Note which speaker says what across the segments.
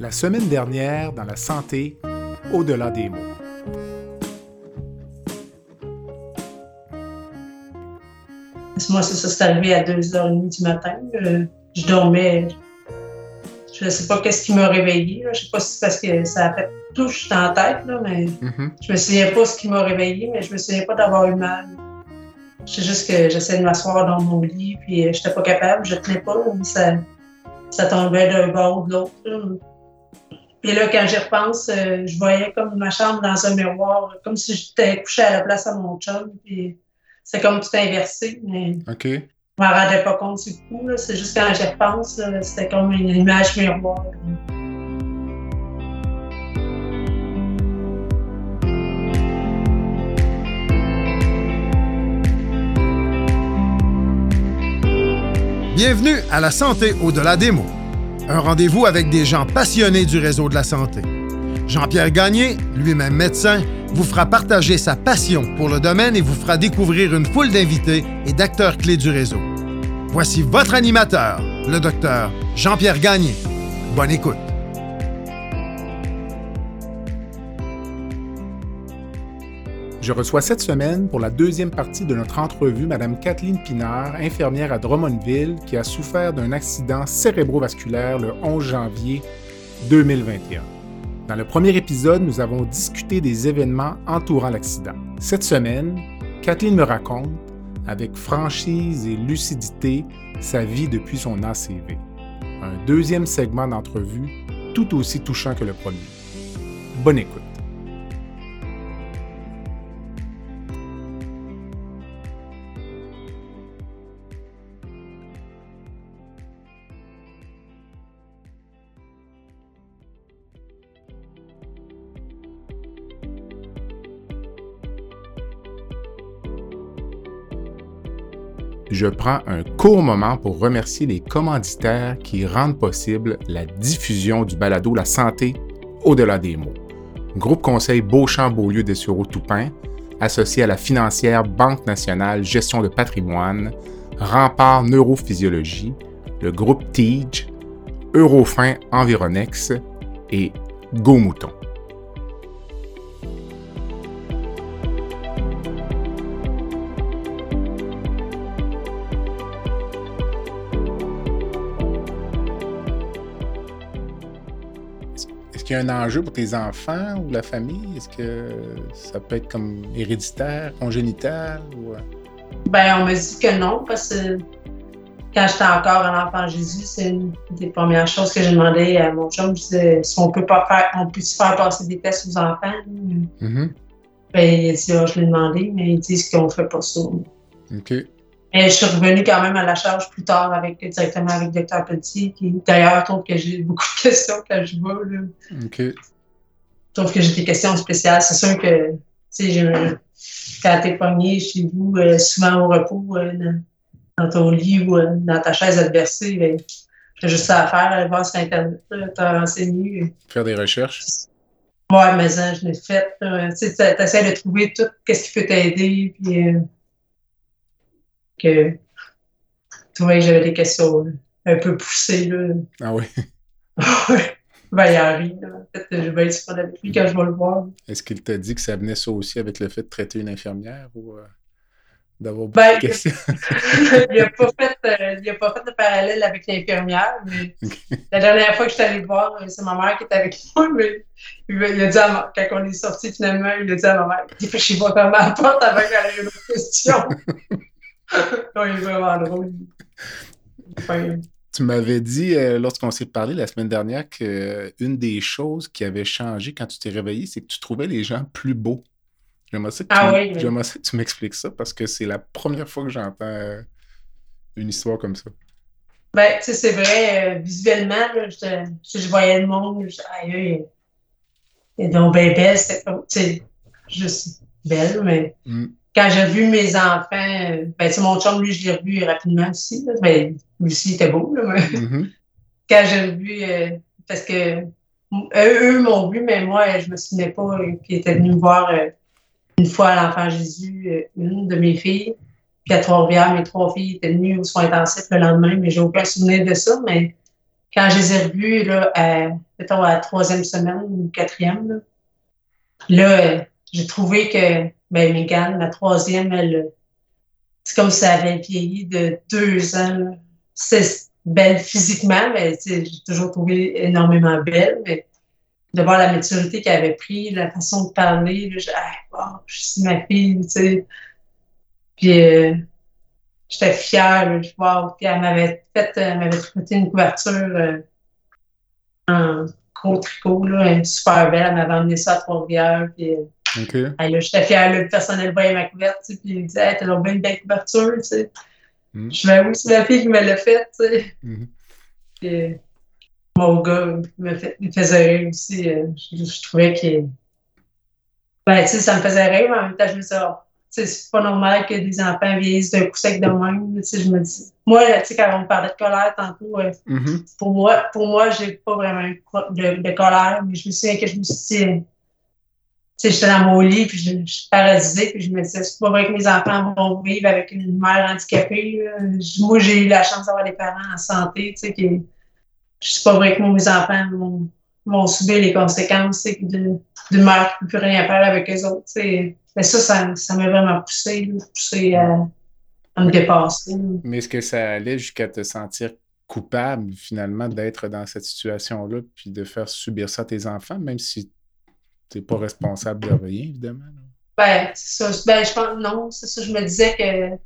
Speaker 1: La semaine dernière, dans la santé, au-delà des mots.
Speaker 2: Moi, c'est ça, c'est arrivé à 2h30 du matin. Euh, je dormais. Je ne sais pas qu'est-ce qui m'a réveillée. Je ne sais pas si c'est parce que ça a fait touche dans la tête, là, mais
Speaker 1: Mhm.
Speaker 2: je me souviens pas ce qui m'a réveillée, mais je me souviens pas d'avoir eu mal. C'est juste que j'essayais de m'asseoir dans mon lit, puis euh, j'étais pas capable, je tenais pas. là, Ça, ça tombait d'un bord ou de l'autre. Puis là, quand j'y repense, euh, je voyais comme ma chambre dans un miroir, comme si j'étais couchée à la place à mon chum, puis c'est comme tout inversé, mais
Speaker 1: OK.
Speaker 2: je m'en rendais pas compte du coup. C'est juste quand j'y repense, c'était comme une image miroir. là.
Speaker 3: Bienvenue à La Santé au-delà des mots. Un rendez-vous avec des gens passionnés du réseau de la santé. Jean-Pierre Gagné, lui-même médecin, vous fera partager sa passion pour le domaine et vous fera découvrir une foule d'invités et d'acteurs clés du réseau. Voici votre animateur, le docteur Jean-Pierre Gagné. Bonne écoute.
Speaker 1: Je reçois cette semaine, pour la deuxième partie de notre entrevue, Mme Kathleen Pinard, infirmière à Drummondville, qui a souffert d'un accident cérébrovasculaire le 11 janvier 2021. Dans le premier épisode, nous avons discuté des événements entourant l'accident. Cette semaine, Kathleen me raconte, avec franchise et lucidité, sa vie depuis son ACV. Un deuxième segment d'entrevue tout aussi touchant que le premier. Bonne écoute. Je prends un court moment pour remercier les commanditaires qui rendent possible la diffusion du balado La santé au-delà des mots. Groupe Conseil Beauchamp-Beaulieu des Sureau Toupin, associé à la financière Banque nationale Gestion de patrimoine, Rempart Neurophysiologie, le groupe TIGE, Eurofin Environex et Go Mouton. Qu'il y a un enjeu pour tes enfants ou la famille? Est-ce que ça peut être comme héréditaire, congénital? Ou... euh?
Speaker 2: Ben, on me dit que non, parce que quand j'étais encore un enfant Jésus, c'est une des premières choses que j'ai demandé à mon chum. Je disais, si on peut pas faire, on peut faire passer des tests aux enfants?
Speaker 1: Mhm.
Speaker 2: Ben, il a dit, ah, je l'ai demandé, mais ils disent qu'on fait pas ça.
Speaker 1: OK.
Speaker 2: Mais je suis revenue quand même à la charge plus tard avec, directement avec le Dr. Petit, qui d'ailleurs trouve que j'ai beaucoup de questions quand je vais, là.
Speaker 1: OK.
Speaker 2: Je trouve que j'ai des questions spéciales. C'est sûr que, tu sais, j'ai- quand t'es pogné chez vous, euh, souvent au repos, euh, dans, ton lit ou euh, dans ta chaise adversée, ben, j'ai juste ça à faire, aller voir sur Internet, te renseigner.
Speaker 1: Faire des recherches.
Speaker 2: Ouais, mais ça, je l'ai fait. Tu t'essaies de trouver tout, qu'est-ce qui peut t'aider, puis euh, que tu vois j'avais des questions un peu poussées, là.
Speaker 1: Ah oui.
Speaker 2: Ben, il en là. Peut-être que je vais être sur avec lui quand je vais le voir.
Speaker 1: Est-ce qu'il t'a dit que ça venait ça aussi avec le fait de traiter une infirmière ou euh, d'avoir beaucoup
Speaker 2: Ben,
Speaker 1: de questions?
Speaker 2: il n'a pas, fait, euh, il a pas fait de parallèle avec l'infirmière, mais la dernière fois que je suis allée le voir, euh, c'est ma mère qui était avec moi, mais il, a dit à ma, quand on est sorti finalement, il a dit à ma mère, fait, pas comment la porte avant qu'elle ait une autre question. Non, il est vraiment drôle. Enfin,
Speaker 1: Tu m'avais dit, euh, lorsqu'on s'est parlé la semaine dernière, qu'une des choses qui avait changé quand tu t'es réveillé, c'est que tu trouvais les gens plus beaux. J'aimerais ça que,
Speaker 2: Ah
Speaker 1: tu,
Speaker 2: oui,
Speaker 1: tu m'expliques ça parce que c'est la première fois que j'entends euh, une histoire comme ça.
Speaker 2: ben, tu sais, c'est vrai, euh, visuellement, là, je, je, je voyais le monde, je aïe, est donc bien belle, c'est comme, tu sais, juste belle, mais
Speaker 1: Mm.
Speaker 2: Quand j'ai vu mes enfants, euh, ben, sais, mon chum, lui, je l'ai revu rapidement aussi, là, mais lui aussi, il était beau, là, mais
Speaker 1: Mhm.
Speaker 2: quand j'ai vu, euh, parce que eux, eux m'ont vu, mais moi, je me souvenais pas euh, qu'ils étaient venus me voir euh, une fois à l'Enfant Jésus, euh, une de mes filles. Puis à Trois-Rivières, mes trois filles étaient venues aux soins intensifs le lendemain, mais j'ai aucun souvenir de ça. Mais quand je les ai revus, là, à, mettons, à la troisième semaine ou quatrième, là, là j'ai trouvé que ben, Megan, ma troisième, elle, c'est comme si elle avait vieilli de deux ans. C'est belle physiquement, mais j'ai toujours trouvé énormément belle. Mais de voir la maturité qu'elle avait pris, la façon de parler, là, j'ai ah, je suis ma fille, tu sais. Puis euh, j'étais fière, je wow. Puis elle m'avait fait, elle m'avait tricoté une couverture euh, en gros tricot, là, super belle. Elle m'avait emmené ça à Trois-Rivières. Euh,
Speaker 1: Okay.
Speaker 2: J'étais fière, le personnel voyait ma couverture, puis il me disait, t'as bien une belle couverture, tu sais. Mm. Je me oui, c'est ma fille qui me l'a fait, tu sais. Mm -hmm. mon gars, me, fait, il faisait rire aussi. Je, je trouvais que. Ben, tu sais, ça me faisait rire, mais en même temps, je me disais, oh, c'est pas normal que des enfants vieillissent d'un coup sec de même. Tu sais, je me dis. Moi, tu sais, quand on me parlait de colère tantôt, mm -hmm. pour moi, pour moi, j'ai pas vraiment de, de, colère, mais je me souviens que je me suis dit sais, j'étais dans mon lit, puis je, je paralysée, puis je me disais, c'est pas vrai que mes enfants vont vivre avec une mère handicapée. Moi, j'ai eu la chance d'avoir des parents en santé, tu sais, qui, c'est pas vrai que mes enfants vont, vont subir les conséquences d'une mère qui ne peut plus rien faire avec eux autres, tu sais. Mais ça, ça, m'a vraiment poussé, poussé à, à, me dépasser.
Speaker 1: Mais est-ce que ça allait jusqu'à te sentir coupable, finalement, d'être dans cette situation-là, puis de faire subir ça à tes enfants, même si tu n'es pas responsable de rien, évidemment.
Speaker 2: Ben, c'est ça. Ben, je pense, non, c'est ça. Je me disais que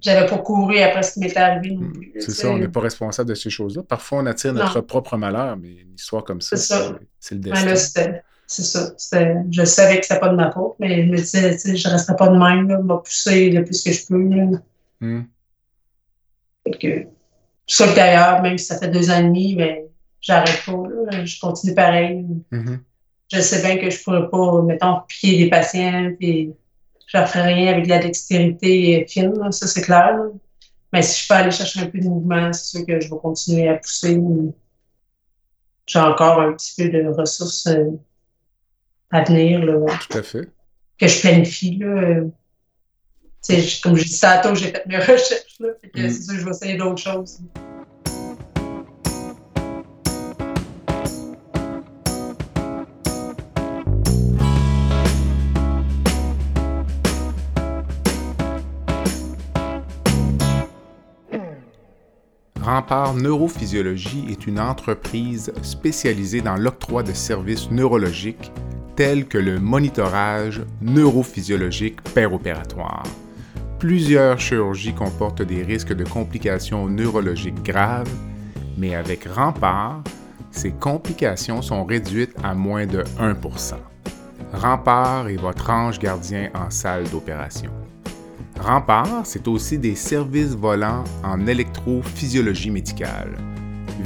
Speaker 2: j'avais pas couru après ce qui m'était arrivé
Speaker 1: plus. C'est ça, on n'est pas responsable de ces choses-là. Parfois, on attire notre propre malheur, mais une histoire comme ça, c'est le
Speaker 2: ben destin. c'est ça. Je savais que c'était pas de ma faute, mais je me disais, tu sais, je ne resterai pas de même, là, m'a poussé le plus que je peux. Là. Mm. que, ça que d'ailleurs, même si ça fait deux ans et demi, mais j'arrête pas. Là, je continue pareil. Mm-hmm je sais bien que je pourrais pas, mettons, piquer des patients, puis je ne ferai rien avec de la dextérité fine, ça c'est clair. Mais si je peux aller chercher un peu de mouvement, c'est sûr que je vais continuer à pousser. J'ai encore un petit peu de ressources euh, à venir. Là,
Speaker 1: Tout à fait.
Speaker 2: Que je planifie. Là. comme je dis tantôt, j'ai fait mes recherches. Là, mm. C'est sûr que je vais essayer d'autres choses.
Speaker 1: Rempart Neurophysiologie est une entreprise spécialisée dans l'octroi de services neurologiques tels que le monitorage neurophysiologique péropératoire. Plusieurs chirurgies comportent des risques de complications neurologiques graves, mais avec Rempart, ces complications sont réduites à moins de 1% Rempart est votre ange gardien en salle d'opération. Rempart, c'est aussi des services volants en électrophysiologie médicale,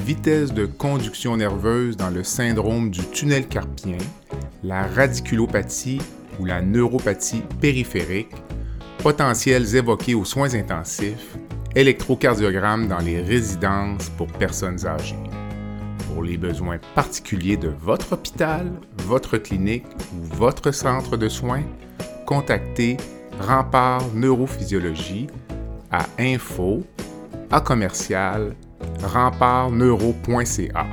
Speaker 1: vitesse de conduction nerveuse dans le syndrome du tunnel carpien, la radiculopathie ou la neuropathie périphérique, potentiels évoqués aux soins intensifs, électrocardiogramme dans les résidences pour personnes âgées. Pour les besoins particuliers de votre hôpital, votre clinique ou votre centre de soins, contactez Rempart Neurophysiologie à info à commercial rempartneuro.ca.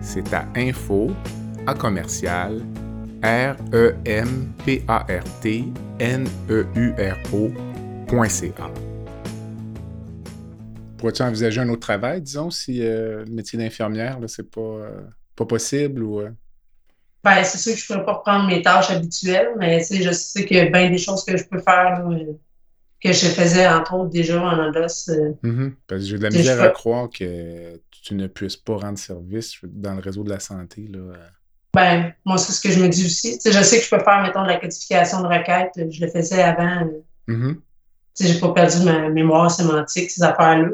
Speaker 1: C'est à info à commercial r e m p a r t n e u r o.ca. Pourrais-tu envisager un autre travail, disons, si euh, le métier d'infirmière, c'est pas, euh, pas possible ou. Euh?
Speaker 2: Ben, c'est sûr que je ne pourrais pas reprendre mes tâches habituelles, mais je sais qu'il y a bien des choses que je peux faire que je faisais, entre autres, déjà en endosse. Euh,
Speaker 1: mm-hmm. Parce que j'ai de la misère à croire que tu ne puisses pas rendre service dans le réseau de la santé. Là.
Speaker 2: Ben, moi, c'est ce que je me dis aussi. je sais que je peux faire, mettons, de la codification de requêtes. Je le faisais avant. Je mm-hmm. n'ai pas perdu ma mémoire sémantique, ces affaires-là.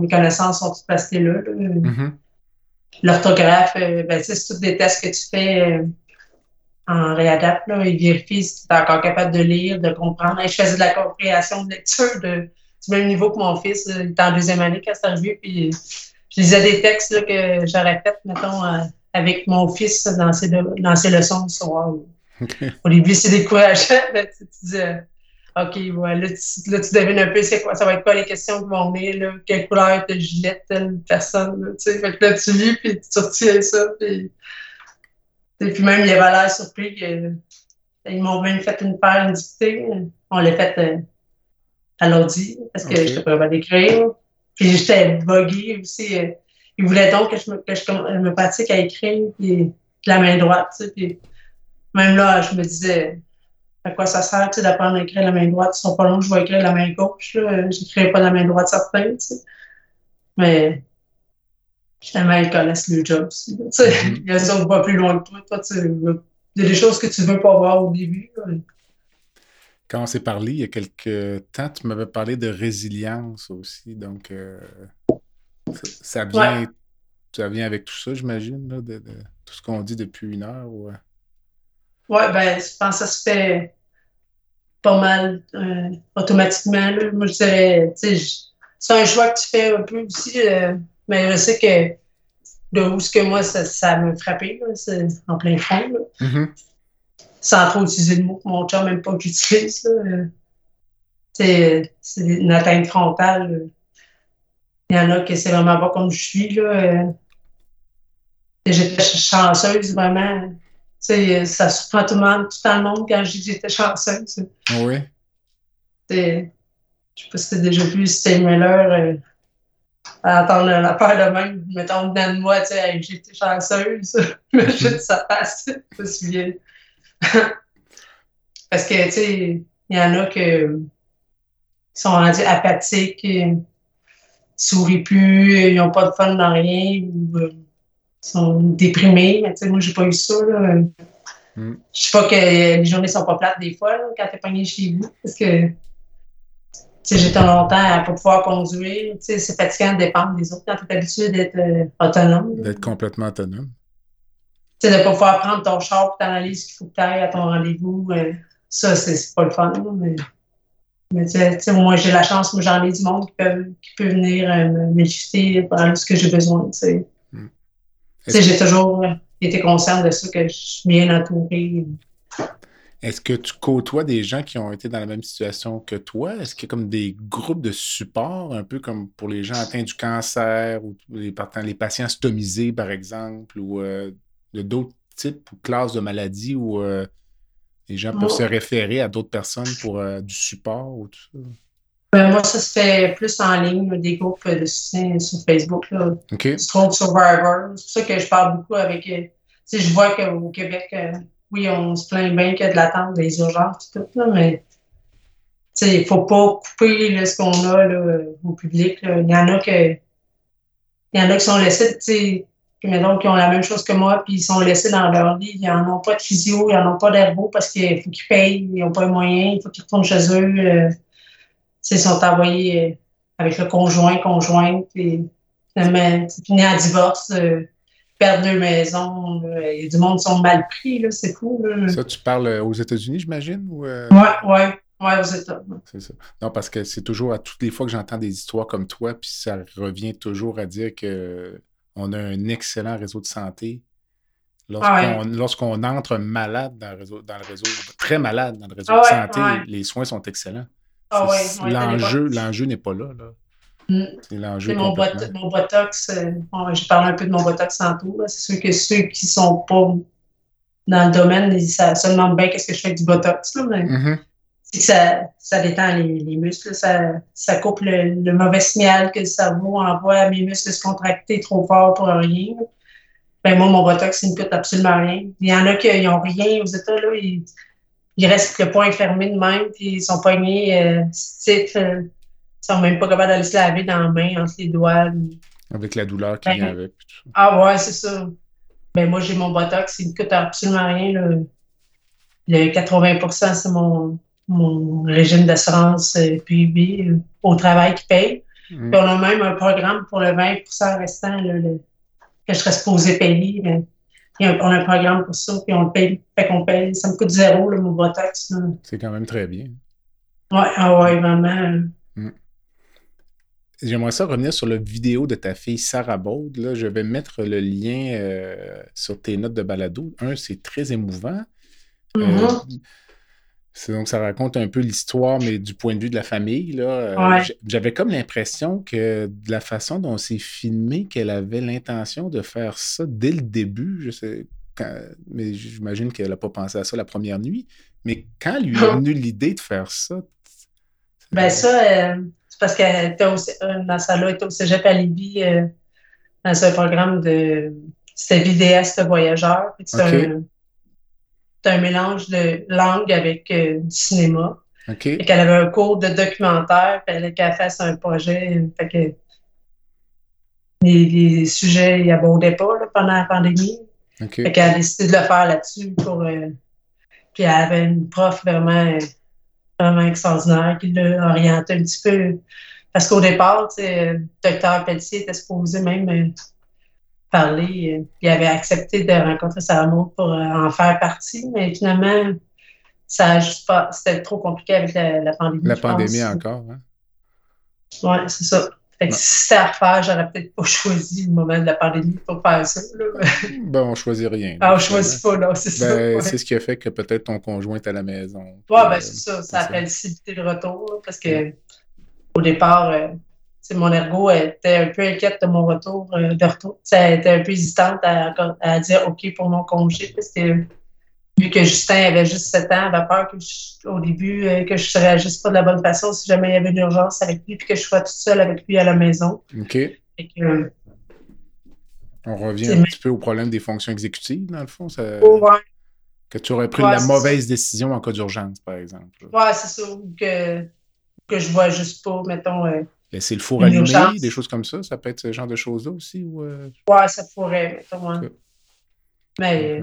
Speaker 2: Mes connaissances sont toutes restées là. Mm-hmm. L'orthographe, euh, ben, c'est tous des tests que tu fais euh, en réadapte. Là. Ils vérifient si tu es encore capable de lire, de comprendre. je faisais de la compréhension de lecture de, du même niveau que mon fils. Il était en deuxième année quand c'est arrivé. Puis je lisais des textes là, que j'aurais fait, mettons, euh, avec mon fils dans ses, dans ses leçons du soir. Okay. Au début, c'est décourageant. tu, dis, OK, ouais, là, tu, là, tu devines un peu c'est quoi, ça va être quoi les questions qui vont venir, là, quelle couleur de gilet telle personne, là, tu sais. Fait que là, tu lis, puis tu retiens ça, puis... Puis même, il avait l'air surpris que... Ils m'ont même fait une paire, une dictée. On l'a fait euh, à l'ordi, parce que
Speaker 1: Ok.
Speaker 2: je pas d'écrire. Puis j'étais buggée aussi. euh, Ils voulaient donc que je me, que je, me pratique à écrire, puis de la main droite, tu sais. Puis même là, je me disais, à quoi ça sert, tu sais, d'apprendre à écrire la main droite? Ils sont pas longs, je vais écrire la main gauche, là. J'écrirai pas la main droite, certain, tu sais. Mais finalement, ils connaissent le job aussi, tu sais.
Speaker 1: Mhm.
Speaker 2: Ils sont pas plus loin que toi. Toi, tu veux- il y a des choses que tu veux pas voir au début. là.
Speaker 1: Quand on s'est parlé il y a quelques temps, tu m'avais parlé de résilience aussi. Donc, euh, ça, vient,
Speaker 2: Ouais.
Speaker 1: ça vient avec tout ça, j'imagine, de, de tout ce qu'on dit depuis une heure. ou, euh,
Speaker 2: Ouais, ben, je pense que ça se fait pas mal euh, automatiquement. là. Moi, je dirais, tu sais, je- c'est un choix que tu fais un peu aussi, euh, mais je sais que de où ce que moi, ça, ça m'a frappé, là, c'est en plein fond, là.
Speaker 1: Mhm.
Speaker 2: sans trop utiliser le mot que mon chum même pas que j'utilise. Euh, C'est c'est une atteinte frontale. là. Il y en a que c'est vraiment pas comme je suis. là. euh. J'étais ch- chanceuse, vraiment. Tu sais, ça surprend tout le monde, tout le monde quand j'étais chanceuse.
Speaker 1: Oui?
Speaker 2: C'est- Je sais pas si t'as déjà vu Steve Miller euh, à entendre la peur de même, mettons, dedans de moi, tu sais, Hey, j'étais chanceuse. Imagine sa face, je me souviens. Parce que, tu sais, il y en a que, qui sont rendus apathiques, euh, ils sourient plus, ils n'ont pas de fun dans rien, ou euh, sont déprimés. Mais, tu sais, moi, j'ai pas eu ça, là.
Speaker 1: Mm.
Speaker 2: Je sais pas que les journées sont pas plates des fois, là, quand t'es pogné chez vous, parce que, tu sais, j'étais longtemps à pas pouvoir conduire. Tu sais, c'est fatigant de dépendre des autres quand t'es habitué d'être euh, autonome.
Speaker 1: D'être complètement autonome.
Speaker 2: Tu sais, de pas pouvoir prendre ton char pour t'en aller ce qu'il faut que tu ailles à ton rendez-vous. euh, ça, c'est pas le fun. Mais, mais tu sais, tu sais, moi, j'ai la chance, moi, j'en ai du monde qui peut, qui peut venir euh, lifter pour aller ce que j'ai besoin. Tu sais,
Speaker 1: Mm.
Speaker 2: Tu sais, j'ai toujours été consciente de ça, que je suis bien entourée.
Speaker 1: Est-ce que tu côtoies des gens qui ont été dans la même situation que toi? Est-ce qu'il y a comme des groupes de support, un peu comme pour les gens atteints du cancer ou les, les patients stomisés, par exemple, ou euh, de d'autres types ou classes de maladies où euh, les gens peuvent se référer à d'autres personnes pour euh, du support ou tout ça?
Speaker 2: Ben, moi, ça se fait plus en ligne, des groupes de soutien sur Facebook. Là.
Speaker 1: OK.
Speaker 2: Stroke Survivor. C'est pour ça que je parle beaucoup avec. euh, Tu sais, je vois qu'au Québec, euh, oui, on se plaint bien qu'il y a de l'attente des urgences et tout, là, mais tu sais, il ne faut pas couper là, ce qu'on a là, euh, au public. là. Il y en a que. Il y en a qui sont laissés, tu mettons, qui ont la même chose que moi, puis ils sont laissés dans leur lit. Ils n'en ont pas de physio, ils n'en ont pas d'herbo parce qu'il faut qu'ils payent, ils n'ont pas les moyens, il faut qu'ils retournent chez eux. euh, ils sont envoyés euh, avec le conjoint, conjointe, puis finalement, fini en divorce, euh, perdre leur maison. là. Il y a du monde qui sont mal pris, là, c'est fou. Là.
Speaker 1: Ça, tu parles euh, aux États-Unis, j'imagine? Ou, euh,
Speaker 2: Ouais, ouais, ouais, aux États.
Speaker 1: C'est ça. Non, parce que c'est toujours à toutes les fois que j'entends des histoires comme toi, puis ça revient toujours à dire que on a un excellent réseau de santé. Lorsqu'on
Speaker 2: Ah ouais.
Speaker 1: lorsqu'on entre malade dans le réseau, dans le réseau, très malade dans le réseau
Speaker 2: Ah
Speaker 1: de santé, les soins sont excellents.
Speaker 2: Ah ouais,
Speaker 1: C'est-
Speaker 2: ouais,
Speaker 1: l'enjeu, l'enjeu n'est pas là. là.
Speaker 2: Mm.
Speaker 1: C'est l'enjeu
Speaker 2: mon, bot-
Speaker 1: complètement.
Speaker 2: mon botox, euh, bon, j'ai parlé un peu de mon botox tantôt. C'est sûr que ceux qui sont pas dans le domaine, ils ça, se demandent bien qu'est-ce que je fais avec du botox. Là, mais
Speaker 1: Mhm.
Speaker 2: c'est que ça, ça détend les, les muscles, ça, ça coupe le, le mauvais signal que le cerveau envoie à mes muscles se contracter trop fort pour rien. Ben moi, mon botox, il ne coûte absolument rien. Il y en a qui n'ont rien aux États, là, ils, ils restent le poing fermé de même, puis ils sont poignés euh, stiff, euh, ils sont même pas capables d'aller se laver dans la main, entre les doigts.
Speaker 1: Avec la douleur qui
Speaker 2: Ben,
Speaker 1: vient avec.
Speaker 2: Ah ouais, c'est ça. Ben moi, j'ai mon Botox, il ne coûte absolument rien. là. Le 80% c'est mon, mon régime d'assurance euh, PIB euh, au travail qui paye.
Speaker 1: Mm.
Speaker 2: Puis on a même un programme pour le 20% restant là, le- que je serais supposé payer. mais on a un programme pour ça, puis on le paye. Fait qu'on paye. Ça me coûte zéro, là, mon Botox.
Speaker 1: C'est quand même très bien.
Speaker 2: Ouais, ah ouais, vraiment.
Speaker 1: J'aimerais ça revenir sur la vidéo de ta fille Sarah Baud. Là, je vais mettre le lien euh, sur tes notes de balado. Un, c'est très émouvant. Euh,
Speaker 2: Mhm.
Speaker 1: C'est donc ça raconte un peu l'histoire, mais du point de vue de la famille. Là, euh,
Speaker 2: Ouais.
Speaker 1: J'avais comme l'impression que de la façon dont c'est filmé, qu'elle avait l'intention de faire ça dès le début. Je sais, quand- mais j'imagine qu'elle n'a pas pensé à ça la première nuit. Mais quand lui est venue l'idée de faire ça,
Speaker 2: Ben ça, euh, c'est parce qu'elle était au, euh, dans sa là, elle était au cégep à Libye euh, dans un programme de... C'était vidéaste voyageur. C'est un, un mélange de langue avec euh, du cinéma.
Speaker 1: OK.
Speaker 2: Et qu'elle avait un cours de documentaire, puis elle fallait qu'elle fasse un projet. euh, Fait que les, les sujets ils abondaient pas là, pendant la pandémie.
Speaker 1: OK.
Speaker 2: Fait qu'elle a décidé de le faire là-dessus pour. euh, puis elle avait une prof vraiment, euh, vraiment extraordinaire qui l'a orienté un petit peu. Parce qu'au départ, euh, le docteur Pelletier était supposé même euh, il avait accepté de rencontrer Sarah Maud pour euh, en faire partie, mais finalement, ça a juste pas. C'était trop compliqué avec la, la pandémie.
Speaker 1: La
Speaker 2: pense.
Speaker 1: pandémie encore. Hein?
Speaker 2: Ouais, c'est ça. Fait que si c'était à refaire, j'aurais peut-être pas choisi le moment de la pandémie pour faire ça. Là.
Speaker 1: Ben, on choisit rien.
Speaker 2: Ah, on choisit pas, là, c'est ça.
Speaker 1: Ben,
Speaker 2: ouais.
Speaker 1: c'est ce qui a fait que peut-être ton conjoint est à la maison. Puis,
Speaker 2: ben
Speaker 1: euh,
Speaker 2: c'est ça. Ça a facilité le retour là, parce que au départ, euh, mon ergo était un peu inquiète de mon retour euh, de retour. Elle était un peu hésitante à, à dire OK pour mon congé parce que vu que Justin avait juste 7 ans, elle avait peur que je- au début euh, que je ne réagisse pas de la bonne façon si jamais il y avait une urgence avec lui puis que je sois toute seule avec lui à la maison.
Speaker 1: OK.
Speaker 2: Que, euh,
Speaker 1: On revient un petit peu au problème des fonctions exécutives, dans le fond. ça-
Speaker 2: ouais,
Speaker 1: Que tu aurais pris
Speaker 2: Ouais,
Speaker 1: la mauvaise décision en cas d'urgence, par exemple.
Speaker 2: ouais, c'est ça. Ou que, que je vois juste pas, mettons. euh,
Speaker 1: Laisser le four
Speaker 2: Une
Speaker 1: allumé,
Speaker 2: urgence.
Speaker 1: des choses comme ça, ça peut être ce genre de choses-là aussi. Ou, euh,
Speaker 2: Ouais, ça pourrait, mettons. hein. Mais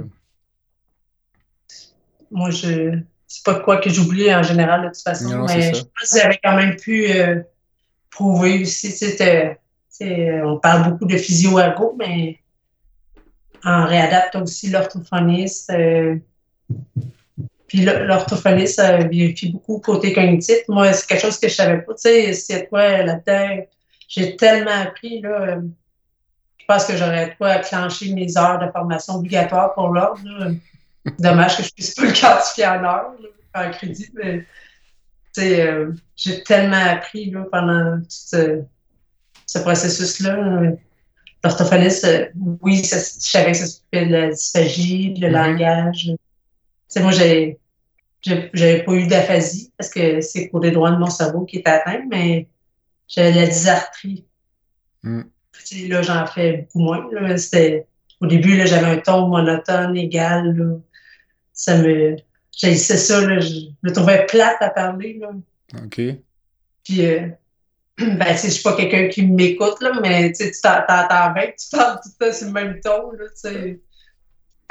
Speaker 2: moi, je c'est pas de quoi que j'oublie en général, de toute façon.
Speaker 1: Non,
Speaker 2: mais
Speaker 1: ça.
Speaker 2: je pense que j'avais quand même pu euh, prouver aussi. C'était, on parle beaucoup de physio-ergo, mais en réadapte aussi l'orthophoniste. euh, puis l'or- l'orthophoniste euh, vérifie beaucoup côté cognitif. Moi, c'est quelque chose que je savais pas. Tu sais, c'est quoi là-dedans? J'ai tellement appris, là. je pense que j'aurais pas clenché mes heures de formation obligatoire pour l'ordre. Dommage que je puisse pas le quantifier en heures, là, en crédit, mais tu sais, euh, j'ai tellement appris là, pendant tout ce, ce processus-là. L'orthophoniste, euh, oui, ça- je savais que ça s'occupait de la dysphagie, le
Speaker 1: Mhm.
Speaker 2: langage. Sais, moi, j'ai j'avais pas eu d'aphasie parce que c'est côté droit de mon cerveau qui est atteint, mais j'avais de la dysarthrie.
Speaker 1: Mm.
Speaker 2: Tu sais, là, j'en fais beaucoup moins. là. Au début, là, j'avais un ton monotone, égal. Là. Ça me. J'haïssais ça, là. Je me trouvais plate à parler. Là.
Speaker 1: OK.
Speaker 2: Puis, euh, ben, je suis pas quelqu'un qui m'écoute, là, mais tu t'entends bien tu parles tout le temps sur le même ton, là.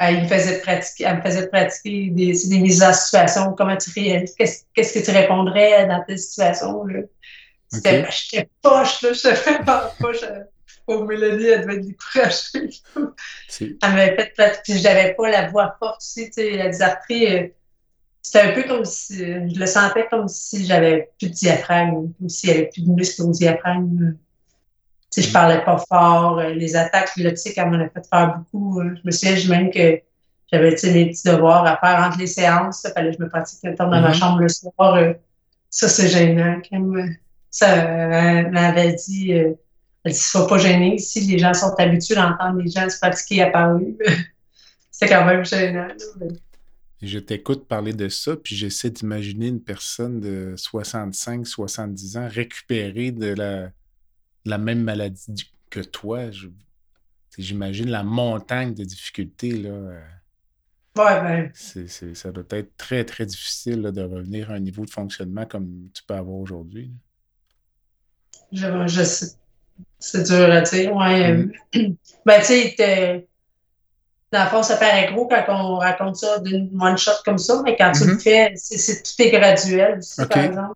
Speaker 2: Elle me faisait pratiquer, elle me faisait pratiquer des, des mises en situation, comment tu réalises, qu'est-ce, qu'est-ce que tu répondrais dans telle situation, là? C'était,
Speaker 1: Ok.
Speaker 2: J'étais poche, là, j'étais vraiment poche. Pour Mélanie, elle devait être découragée.
Speaker 1: C'est-
Speaker 2: Elle m'avait fait pratiquer, puis j'avais pas la voix forte aussi, tu sais, la dysarthrie, euh, c'était un peu comme si, je le sentais comme si j'avais plus de diaphragme, comme s'il y avait plus de muscle au diaphragme. Sais, je parlais pas fort, euh, les attaques glottiques, elle m'en a fait faire beaucoup. euh, Je me souviens même que j'avais, mes petits devoirs à faire entre les séances, il fallait que je me pratique un temps dans ma
Speaker 1: Mhm.
Speaker 2: chambre le soir. euh, ça, c'est gênant. quand même. Ça, elle m'avait dit, euh, elle dit, sois pas gêné ici, les gens sont habitués d'entendre les gens se pratiquer à parler. C'était quand même gênant. mais-
Speaker 1: Je t'écoute parler de ça, puis j'essaie d'imaginer une personne de 65, 70 ans récupérée de la, la même maladie que toi. J'imagine la montagne de difficultés. Là. euh,
Speaker 2: Ouais, ben,
Speaker 1: ça doit être très, très difficile là, de revenir à un niveau de fonctionnement comme tu peux avoir aujourd'hui.
Speaker 2: je, je sais. C'est dur à dire. Ouais.
Speaker 1: Mhm.
Speaker 2: euh, ben, tu sais, dans le fond, ça paraît gros quand on raconte ça d'une one shot comme ça, mais quand tu le fais, c'est, tout est graduel aussi, par exemple.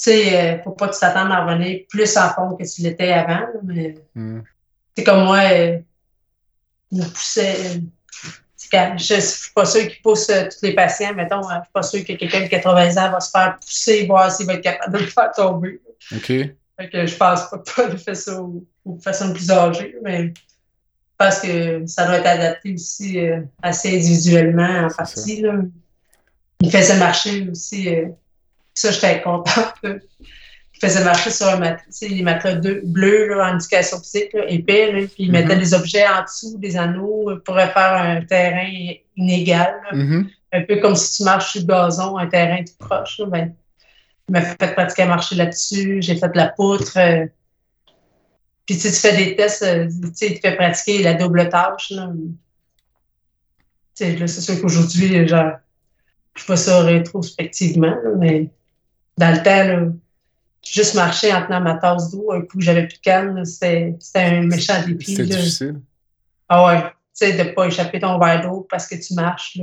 Speaker 2: Tu sais, euh, faut pas que tu t'attendes à revenir plus en forme que tu l'étais avant, mais
Speaker 1: Hmm.
Speaker 2: c'est comme moi, euh, je me poussais. euh, quand- je ne suis pas sûr qu'il pousse euh, tous les patients, mettons. euh, Je suis pas sûr que quelqu'un de 80 ans va se faire pousser, voir s'il va être capable de le faire tomber.
Speaker 1: OK.
Speaker 2: Fait que je pense pas que fait ça aux, aux personnes plus âgées, mais je pense que ça doit être adapté aussi euh, assez individuellement en partie. Là. il faisait marcher aussi. Euh, ça, j'étais contente. Il faisait marcher sur un matelas, les matelas bleus là, en éducation physique, épais, puis il mettait mm-hmm. des objets en dessous, des anneaux, pour faire un terrain inégal. Mm-hmm. Un peu comme si tu marches sur le gazon, un terrain tout proche. ben, il m'a fait pratiquer à marcher là-dessus, j'ai fait de la poutre. Euh, puis tu, fais des tests, euh, tu fais pratiquer la double tâche. Là. c'est sûr qu'aujourd'hui, genre, je fais ça rétrospectivement, mais dans le temps, juste marcher en tenant ma tasse d'eau, un coup j'avais plus de calme, c'était un méchant défi.
Speaker 1: C'était difficile.
Speaker 2: Ah ouais, tu sais, de ne pas échapper ton verre d'eau parce que tu marches.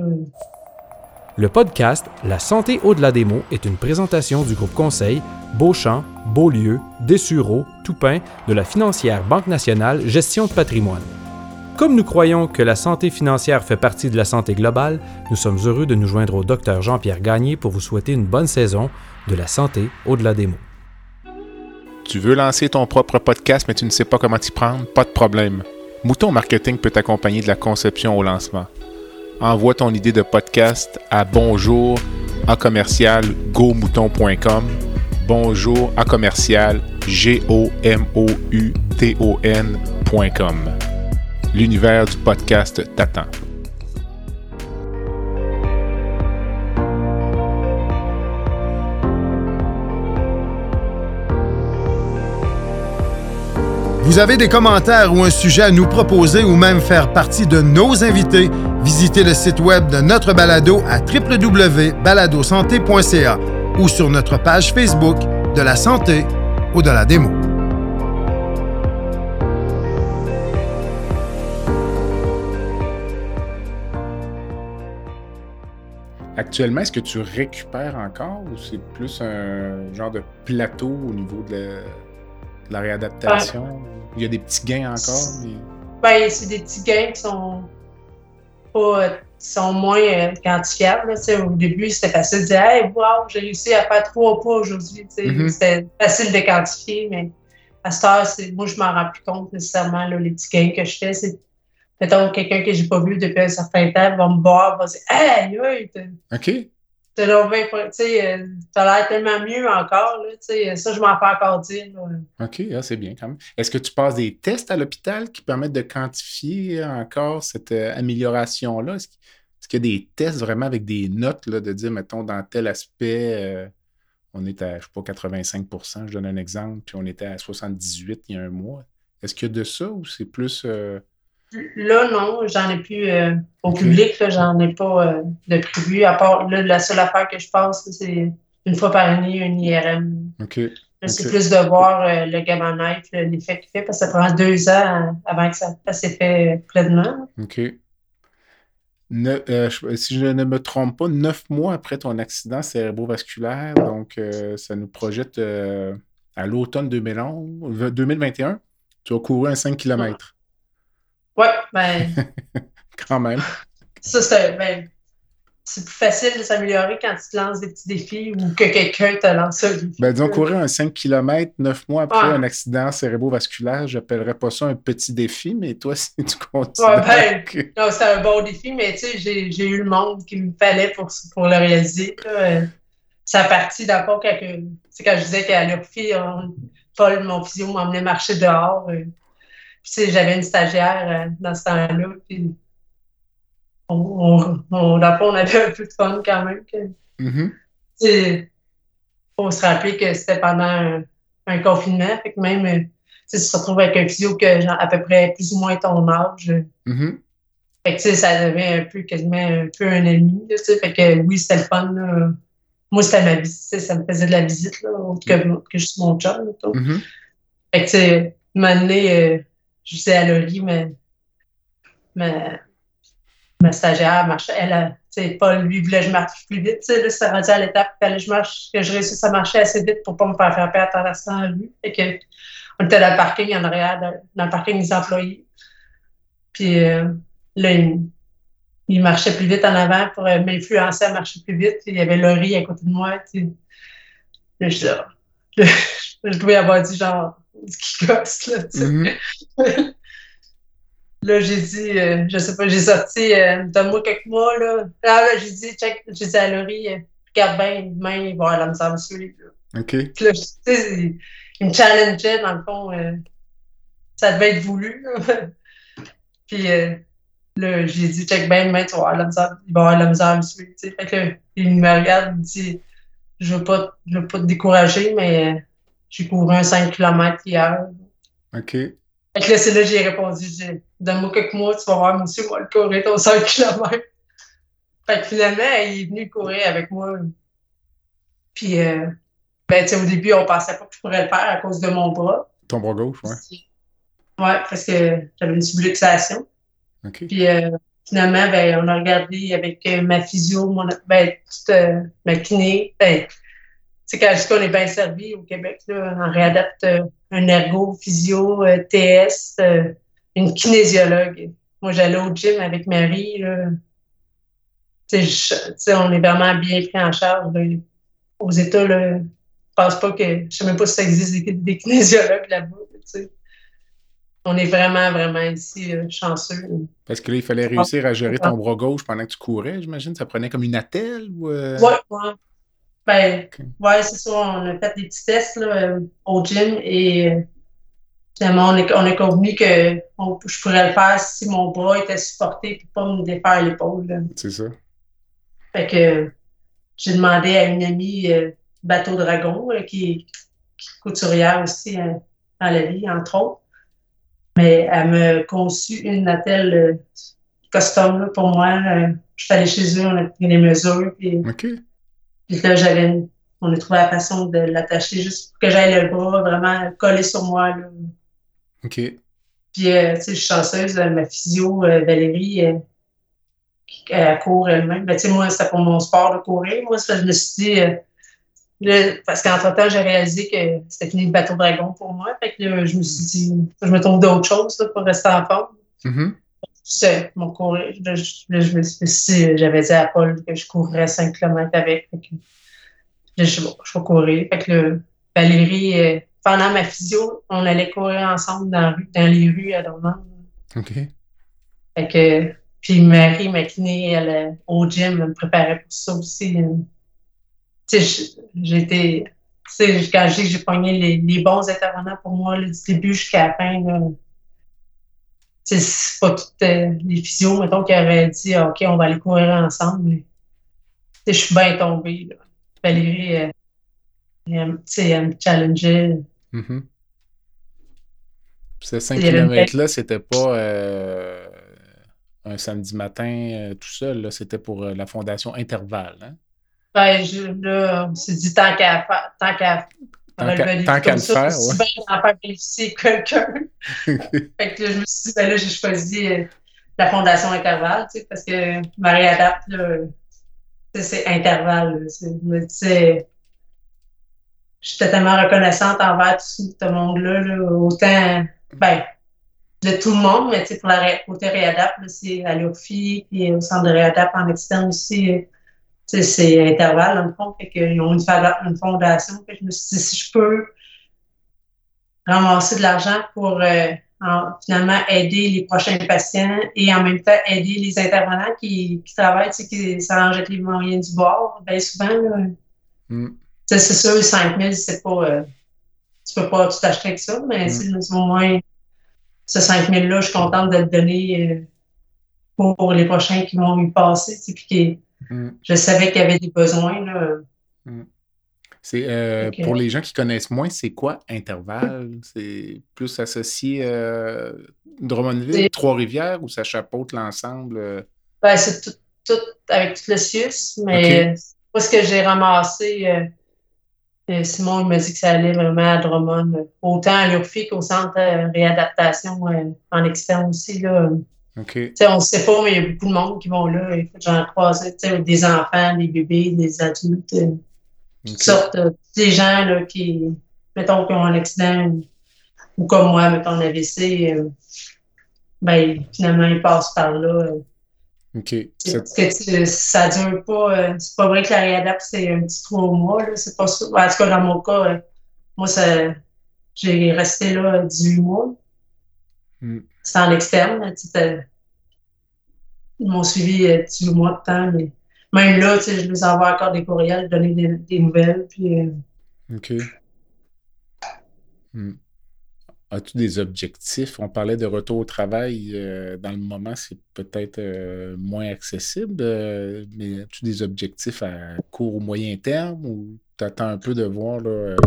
Speaker 4: Le podcast La santé au-delà des mots est une présentation du groupe conseil Beauchamp, Beaulieu, Dessureau, Toupin de la financière Banque nationale Gestion de patrimoine. Comme nous croyons que la santé financière fait partie de la santé globale, nous sommes heureux de nous joindre au docteur Jean-Pierre Gagné pour vous souhaiter une bonne saison de la santé au-delà des mots.
Speaker 1: Tu veux lancer ton propre podcast mais tu ne sais pas comment t'y prendre? Pas de problème. Mouton Marketing peut t'accompagner de la conception au lancement envoie ton idée de podcast à bonjour à commercial Bonjour à commercial g o m o u t o n.com. L'univers du podcast t'attend.
Speaker 3: Vous avez des commentaires ou un sujet à nous proposer ou même faire partie de nos invités, visitez le site web de notre balado à www.baladosanté.ca ou sur notre page Facebook de la santé ou de la démo.
Speaker 1: Actuellement, est-ce que tu récupères encore ou c'est plus un genre de plateau au niveau de la, réadaptation? Il y a des petits gains encore?
Speaker 2: Ben, c'est des petits gains qui sont pas sont moins euh, quantifiables. Au début, c'était facile de dire Hey, wow, j'ai réussi à faire trois pas aujourd'hui. Mm-hmm. C'était facile de quantifier, mais à cette heure, moi, je m'en rends plus compte nécessairement là, les petits gains que je fais. C'est peut-être quelqu'un que j'ai pas vu depuis un certain temps va me voir, va dire Hey, oui,
Speaker 1: OK.
Speaker 2: Euh, as l'air tellement mieux encore. Là, ça, je m'en fais encore dire.
Speaker 1: OK, ah, c'est bien quand même. Est-ce que tu passes des tests à l'hôpital qui permettent de quantifier encore cette euh, amélioration-là? Est-ce, qu'il y a des tests vraiment avec des notes là, de dire, mettons, dans tel aspect, euh, on est à, je sais pas, 85% je donne un exemple, puis on était à 78 il y a un mois. Est-ce qu'il y a de ça ou c'est plus.
Speaker 2: Là, non, j'en ai plus euh, au public, j'en ai pas euh, de prévu. À part, là, la seule affaire que je passe, c'est une fois par année, un IRM. C'est plus de voir euh, le gamanite, l'effet qu'il fait, parce que ça prend deux ans avant que ça, s'est fait pleinement.
Speaker 1: OK. si je ne me trompe pas, neuf mois après ton accident cérébrovasculaire, donc ça nous projette à l'automne 2021, tu as couru un 5 km.
Speaker 2: Oui, ben.
Speaker 1: quand même.
Speaker 2: Ça, c'est ben, plus facile de s'améliorer quand tu te lances des petits défis ou que quelqu'un te lance un défi.
Speaker 1: Ben, disons, courir un 5 km 9 mois après un accident cérébrovasculaire, j'appellerais pas ça un petit défi, mais toi, si tu continues.
Speaker 2: Ouais, ben, non, c'est un bon défi, mais tu sais, j'ai eu le monde qu'il me fallait pour, pour le réaliser. Ça a parti d'abord quand, quand je disais qu'à l'OFI, Paul, mon physio, m'emmenait marcher dehors. Euh, j'avais une stagiaire euh, dans ce temps-là, puis on, on, on, avait un peu de fun quand même. Il mm-hmm. faut se rappeler que c'était pendant un, confinement, fait que même euh, si tu te retrouves avec un physio que genre, à peu près plus ou moins ton âge. Mm-hmm. Fait que ça devient un peu quasiment un peu un ennemi. fait que oui, c'était le fun. Moi, c'était ma visite, ça me faisait de la visite, là, autre que, mm-hmm. que juste mon job. Fait que tu sais, je disais à Laurie, mais, mais ma stagiaire marchait, elle tu sais, Paul, lui, voulait que je marche plus vite, tu sais, là, ça rendu à l'étape que je marche, que je réussisse à marcher assez vite pour pas me faire frapper à lui. Et que, on était dans le parking en arrière, dans, le parking des employés. Puis, euh, là, il, marchait plus vite en avant pour euh, m'influencer à marcher plus vite. il y avait Laurie à côté de moi, tu sais. Je, là, je, je avoir dit genre, qui gosse, là, tu sais. Mm-hmm. là, j'ai dit, euh, je sais pas, j'ai sorti, euh, donne-moi quelques mois, là. Ah, là, j'ai dit, check, j'ai dit à Laurie, euh, regarde bien, demain, il va avoir la misère me suivre, là.
Speaker 1: OK.
Speaker 2: Puis là, tu sais, il me challengeait, dans le fond, euh, ça devait être voulu, là. Puis là, j'ai dit, check bien, demain, tu vas avoir la misère, il va avoir la misère à me suivre, tu sais. Fait que là, il me regarde, il me dit, je veux pas, je veux pas te décourager, mais j'ai couru un 5 km hier.
Speaker 1: OK.
Speaker 2: Fait que là, c'est là que j'ai répondu, j'ai donne-moi quelques mois, tu vas voir, monsieur, moi, le courir ton 5 km. Fait que finalement, il est venu courir avec moi. Puis, euh, ben, tu sais, au début, on pensait pas que je pourrais le faire à cause de mon bras.
Speaker 1: Ton bras gauche, ouais.
Speaker 2: Ouais, parce que j'avais une subluxation.
Speaker 1: OK.
Speaker 2: Puis, euh, finalement, ben, on a regardé avec euh, ma physio, mon, ben, toute, euh, ma kiné. Ben, sais, quand je dis qu'on est bien servi au Québec, là, on réadapte euh, un ergo, physio, euh, TS, euh, une kinésiologue. Moi, j'allais au gym avec Marie. Là. Tu sais, je- tu sais, on est vraiment bien pris en charge. là. Aux États, là, je pense pas que. Je sais même pas si ça existe des, des kinésiologues là-bas. On est vraiment, vraiment ici chanceux.
Speaker 1: Parce que là, il fallait réussir à gérer ton bras gauche pendant que tu courais, j'imagine. Ça prenait comme une attelle ou.
Speaker 2: Ouais, ouais. Ben, ouais, c'est ça. On a fait des petits tests là, euh, au gym et euh, finalement, on est, on convenu que on- je pourrais le faire si mon bras était supporté pour pas me défaire l'épaule.
Speaker 1: C'est ça.
Speaker 2: Fait que j'ai demandé à une amie euh, Bateau Dragon, qui, qui est couturière aussi dans la vie, entre autres. Mais elle m'a conçu une attelle euh, custom là, pour moi. Je suis allée chez eux, on a pris les mesures, puis
Speaker 1: OK.
Speaker 2: Puis là, j'avais une- on a trouvé la façon de l'attacher juste pour que j'aille le bras vraiment collé sur moi. Là.
Speaker 1: OK.
Speaker 2: Puis, euh, tu sais, je suis chanceuse, euh, ma physio, euh, Valérie, euh, qui- elle court elle-même. Ben, tu sais, moi, c'était pour mon sport de courir. Moi, ça, je me suis dit, là, parce qu'entre-temps, j'ai réalisé que c'était fini le bateau dragon pour moi. Fait que là, je me suis dit, je me trouve d'autres choses là, pour rester en forme.
Speaker 1: Mhm.
Speaker 2: C'est mon courir. Là, je, me suis dit, j'avais dit à Paul que je courrais 5 km avec. Fait que, là, je, bon, je vais courir. Fait que là, Valérie, euh, pendant ma physio, on allait courir ensemble dans, la rue- dans les rues à Drummond.
Speaker 1: OK.
Speaker 2: Fait que, puis Marie, ma kiné, elle, euh, au gym, elle me préparait pour ça aussi. Tu sais, été, tu sais, quand j'ai pogné les, les bons intervenants pour moi, là, du début jusqu'à la fin, là, sais, c'est pas toutes les physios, mettons, qui auraient dit, Ah, OK, on va aller courir ensemble. je suis bien tombée, là. Valérie, elle, elle me challengeait.
Speaker 1: Ces 5
Speaker 2: Il y avait une
Speaker 1: km-là, c'était pas euh, un samedi matin euh, tout seul. C'était pour euh, la Fondation Intervalle. Hein?
Speaker 2: Ben, je, là, on s'est dit, tant qu'à faire, tant qu'à
Speaker 1: Tant qu'à- le
Speaker 2: ça,
Speaker 1: faire,
Speaker 2: c'est
Speaker 1: ouais.
Speaker 2: bien d'en faire bénéficier quelqu'un. Fait que là, je me suis dit, ben là, j'ai choisi euh, la Fondation Intervalle, tu sais, parce que Marie Adapte, c'est intervalle. Je me disais, j'étais tellement reconnaissante envers tout ce monde-là, là, autant, ben, de tout le monde, mais tu sais, pour la côté réadapte, c'est à l'OFI, puis au centre de réadapte en externe aussi, c'est intervalle, dans le fond, fait qu'ils ont une, fondation, fait que je me suis dit, si je peux ramasser de l'argent pour euh, en- finalement aider les prochains patients et en même temps aider les intervenants qui, qui travaillent, tu sais, qui s'arrangent avec les moyens du bord, bien souvent, là,
Speaker 1: Mm.
Speaker 2: tu sais, c'est sûr, 5 000, c'est pas. euh, tu peux pas tout acheter avec ça, mais
Speaker 1: Mm.
Speaker 2: au moins, ce 5 000-là, je suis contente de le donner euh, pour, pour les prochains qui vont y passer. tu sais, Puis qui,
Speaker 1: Mm.
Speaker 2: je savais qu'il y avait des besoins. Là.
Speaker 1: C'est euh, pour les gens qui connaissent moins, c'est quoi intervalle? C'est plus associé euh, Drummondville, Trois-Rivières ou ça chapeaute l'ensemble? euh?
Speaker 2: Ben, c'est tout, tout avec tout le CIUS, mais moi, ce que j'ai ramassé, euh, Simon il m'a dit que ça allait vraiment à Drummond, autant à l'URFI qu'au centre réadaptation en externe aussi. Là.
Speaker 1: OK.
Speaker 2: Tu sais, on ne sait pas, mais il y a beaucoup de monde qui vont là. J'en croise, tu sais, des enfants, des bébés, des adultes, euh, toutes sortes. euh, des gens là, qui, mettons, qui ont un accident ou, ou comme moi, mettons, un AVC, euh, ben, finalement, ils passent par là. euh.
Speaker 1: OK.
Speaker 2: Parce que tu- ça dure pas. c'est pas vrai que la réadapte, c'est un petit trois mois. Là, c'est pas. En tout cas, dans mon cas, moi, ça, j'ai resté là 18 mois. Mm. C'est en externe. Ils m'ont suivi euh, depuis mois de temps, mais même là, je les envoie encore des courriels, donner des, nouvelles. Puis, euh,
Speaker 1: OK. Hmm. As-tu des objectifs? On parlait de retour au travail. Euh, dans le moment, c'est peut-être moins accessible, mais as-tu des objectifs à court ou moyen terme ou tu attends un peu de voir là,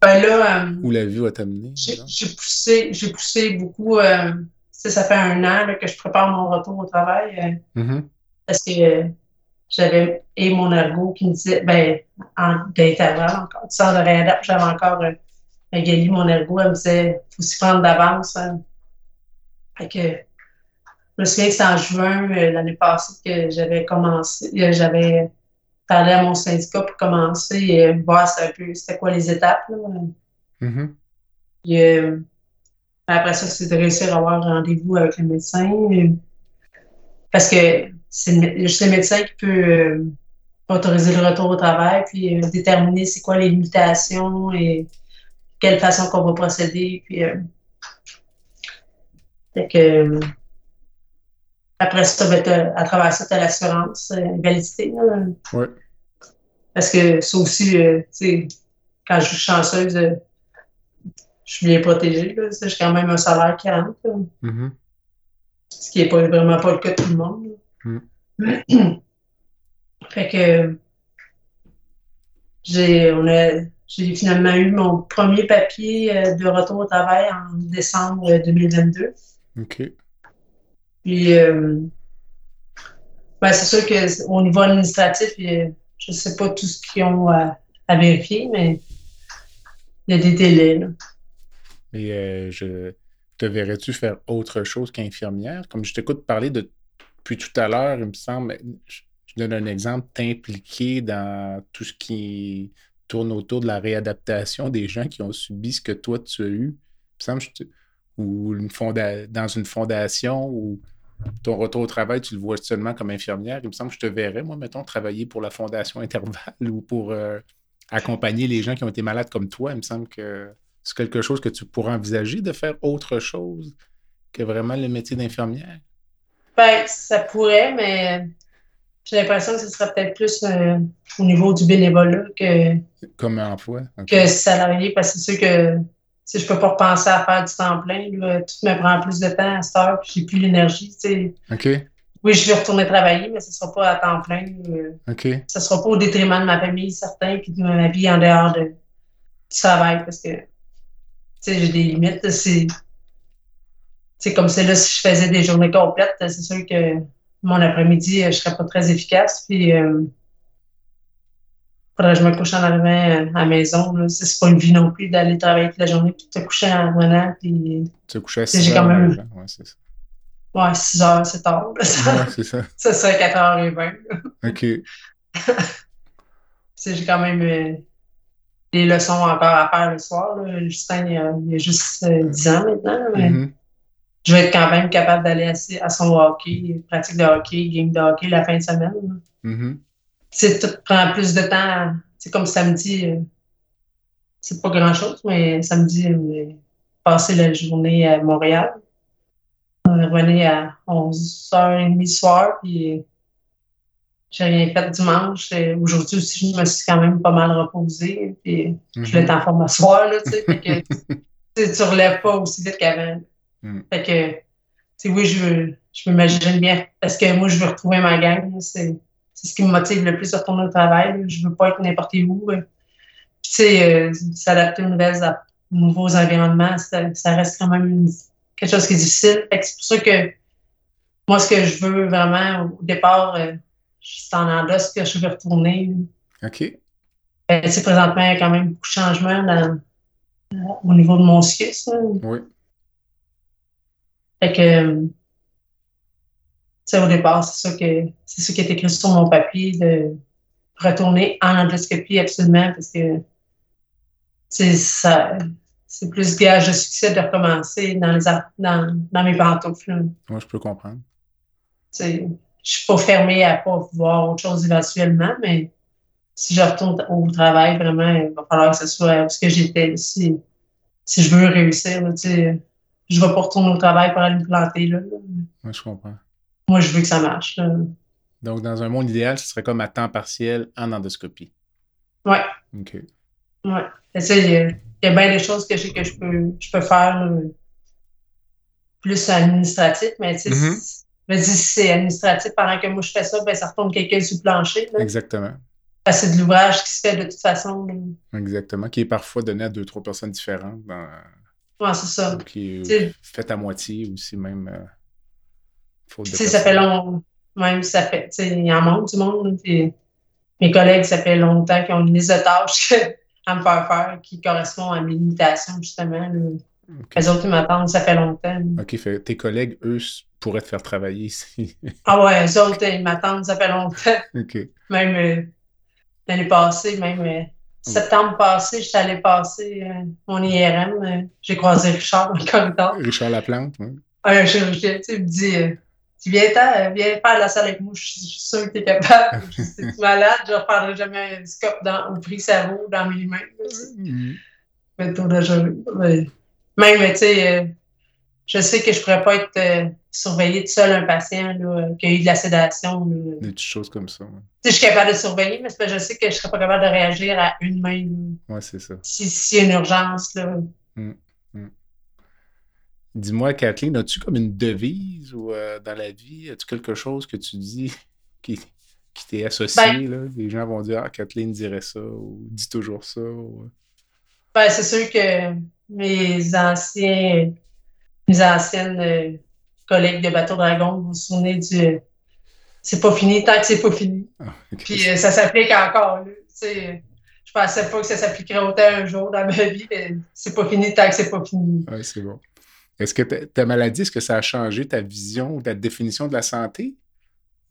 Speaker 2: ben là,
Speaker 1: où la vie va t'amener?
Speaker 2: J'ai poussé, poussé beaucoup ça fait un an que je prépare mon retour au travail. Euh, mm-hmm. Parce que euh, j'avais et mon ergo qui me disait, ben, d'intervalle encore, tu sors de réadapte, j'avais encore euh, Gali, mon ergo, elle me disait, faut s'y prendre d'avance. Hein. Fait que, je me souviens que c'est en juin l'année passée que j'avais commencé, j'avais parlé à mon syndicat pour commencer et voir un peu c'était quoi les étapes. Là. Mm-hmm. Après ça, c'est de réussir à avoir rendez-vous avec le médecin. Parce que c'est juste le médecin qui peut euh, autoriser le retour au travail, puis euh, déterminer c'est quoi les limitations et quelle façon qu'on va procéder. Puis, euh, que, après ça, ben, à travers ça, tu as l'assurance validité.
Speaker 1: Oui.
Speaker 2: Parce que ça aussi, tu sais, quand je suis chanceuse, je suis bien protégée. J'ai quand même un salaire qui rentre. Mm-hmm. Ce qui n'est pas, vraiment pas le cas de tout le monde. Mm. fait que j'ai j'ai finalement eu mon premier papier euh, de retour au travail en décembre 2022.
Speaker 1: OK.
Speaker 2: Puis, euh, ben, c'est sûr qu'au niveau administratif, je ne sais pas tout ce qu'ils ont à, vérifier, mais il y a des délais. Là.
Speaker 1: Mais euh, je te verrais-tu faire autre chose qu'infirmière? Comme je t'écoute parler depuis tout à l'heure, il me semble, je, donne un exemple, t'impliquer dans tout ce qui tourne autour de la réadaptation des gens qui ont subi ce que toi tu as eu. Il me semble, ou une dans une fondation ou ton retour au travail, tu le vois seulement comme infirmière. Il me semble que je te verrais, moi, mettons, travailler pour la Fondation Intervalle ou pour euh, accompagner les gens qui ont été malades comme toi. Il me semble que c'est quelque chose que tu pourrais envisager de faire autre chose que vraiment le métier d'infirmière?
Speaker 2: Ben, ça pourrait, mais j'ai l'impression que ce serait peut-être plus euh, au niveau du bénévolat que.
Speaker 1: Comme emploi.
Speaker 2: Que salarié, parce que c'est sûr que si je peux pas repenser à faire du temps plein, tout me prend plus de temps à cette heure, puis j'ai plus l'énergie.
Speaker 1: OK.
Speaker 2: Oui, je vais retourner travailler, mais ce ne sera pas à temps plein.
Speaker 1: OK.
Speaker 2: Ce ne sera pas au détriment de ma famille, certain, puis de ma vie en dehors de, du travail, parce que j'ai des limites. C'est comme c'est là, si je faisais des journées complètes, c'est sûr que mon après-midi, je serais pas très efficace. Puis, euh, faudrait que je me couche en arrivant à la maison. C'est pas une vie non plus d'aller travailler toute la journée puis te coucher en revenant. Puis,
Speaker 1: te coucher à 6 heures. Même... Ouais, c'est ça.
Speaker 2: Ouais, 6 heures, c'est tard.
Speaker 1: Ouais, c'est ça.
Speaker 2: ça serait 4h20.
Speaker 1: OK.
Speaker 2: j'ai quand même euh, des leçons encore à faire le soir. Justin, il y, a, juste 10 euh, ans maintenant. Mais mm-hmm. Je vais être quand même capable d'aller à, son hockey, pratique de hockey, game de hockey la fin de semaine. Mm-hmm. Tout prend plus de temps. C'est comme samedi, euh, c'est pas grand-chose, mais samedi, on passer la journée à Montréal. On revenait à 11h30 soir, puis j'ai rien fait dimanche. Aujourd'hui aussi, je me suis quand même pas mal reposée. Puis je l'ai mhm. en forme soir, là, tu sais. que tu relèves pas aussi vite qu'avant. Mhm. Fait que, tu oui, je, je m'imagine bien. Parce que moi, je veux retrouver ma gang. C'est ce qui me motive le plus à retourner au travail. Je veux pas être n'importe où. Puis, tu sais, euh, s'adapter aux, nouvelles, nouveaux environnements, ça, reste quand même quelque chose qui est difficile. c'est pour ça que moi, ce que je veux vraiment au départ, euh, c'est en endosse que je veux retourner.
Speaker 1: OK.
Speaker 2: Ben, présentement, il y a quand même beaucoup de changements au niveau de mon cycle.
Speaker 1: Oui.
Speaker 2: Fait que, au départ, c'est ça, que, c'est ça qui est écrit sur mon papier, de retourner en endoscopie absolument, parce que ça, c'est plus gage de succès de recommencer dans, les, dans, dans mes pantoufles.
Speaker 1: Moi, je peux comprendre.
Speaker 2: Je suis pas fermée à pas voir autre chose éventuellement, mais si je retourne au travail, vraiment, il va falloir que ce soit ce que j'étais. Si, si je veux réussir, tu sais, je vais pas retourner au travail pour aller me planter là.
Speaker 1: Ouais, je comprends.
Speaker 2: Moi, je veux que ça marche. là.
Speaker 1: Donc, dans un monde idéal, ce serait comme à temps partiel en endoscopie.
Speaker 2: Ouais,
Speaker 1: OK.
Speaker 2: ouais. Tu sais, il y, a- il y a bien des choses que je sais que je peux, je peux faire là, plus administratif, mais tu sais,
Speaker 1: Mhm.
Speaker 2: si- je me dis, si c'est administratif pendant que moi je fais ça, ben ça retombe quelqu'un sur le plancher. Là.
Speaker 1: Exactement.
Speaker 2: C'est de l'ouvrage qui se fait de toute façon. là.
Speaker 1: Exactement. Qui est parfois donné à deux, trois personnes différentes. Dans...
Speaker 2: Ouais, c'est ça.
Speaker 1: Qui est fait à moitié aussi, même. euh,
Speaker 2: Tu sais, ça fait long, même ça fait, tu sais, il y en manque du monde. Puis mes collègues, ça fait longtemps qu'ils ont une liste de tâches à me faire faire qui correspond à mes limitations, justement. là.
Speaker 1: OK.
Speaker 2: Les autres, ils m'attendent, ça fait longtemps.
Speaker 1: OK, fait, tes collègues, eux, pourraient te faire travailler ici.
Speaker 2: Ah ouais, les autres, ils m'attendent, ça fait longtemps.
Speaker 1: OK.
Speaker 2: Même euh, l'année passée, même euh, septembre passé, j'étais allée passer euh, mon IRM. J'ai croisé Richard dans le corridor.
Speaker 1: Richard Laplante, oui.
Speaker 2: Un chirurgien, tu sais, il me dit Tu viens, t'en- viens faire la salle avec moi, je suis je suis sûr que t'es capable. Je dis, T'es-tu malade? Je ne reprendrai jamais un scope dans, au prix cerveau dans mes mains. tu.
Speaker 1: Mhm.
Speaker 2: Mais tour de jeu. Même, tu sais, euh, je sais que je pourrais pas être euh, surveillée de seul un patient là, euh, qui a eu de la sédation. là.
Speaker 1: Des petites choses comme ça. Ouais,
Speaker 2: Tu je suis capable de surveiller, mais je sais que je serais pas capable de réagir à une main.
Speaker 1: Ouais, c'est ça.
Speaker 2: Si- S'il y a une urgence, là.
Speaker 1: Dis-moi, Kathleen, as-tu comme une devise ou euh, dans la vie, as-tu quelque chose que tu dis qui, qui t'est associé?
Speaker 2: Ben-
Speaker 1: là? Les gens vont dire Ah, Kathleen dirait ça ou dit toujours ça. ou- euh,
Speaker 2: Ben, c'est sûr que mes anciens, mes anciennes euh, collègues de Bateau Dragon vous vous souvenez du c'est pas fini tant que c'est pas fini.
Speaker 1: Ah.
Speaker 2: Puis euh, ça s'applique encore. là. Tu sais, je pensais pas que ça s'appliquerait autant un jour dans ma vie, mais c'est pas fini tant que c'est pas fini.
Speaker 1: Ouais, c'est bon. Est-ce que ta, maladie, est-ce que ça a changé ta vision ou ta définition de la santé?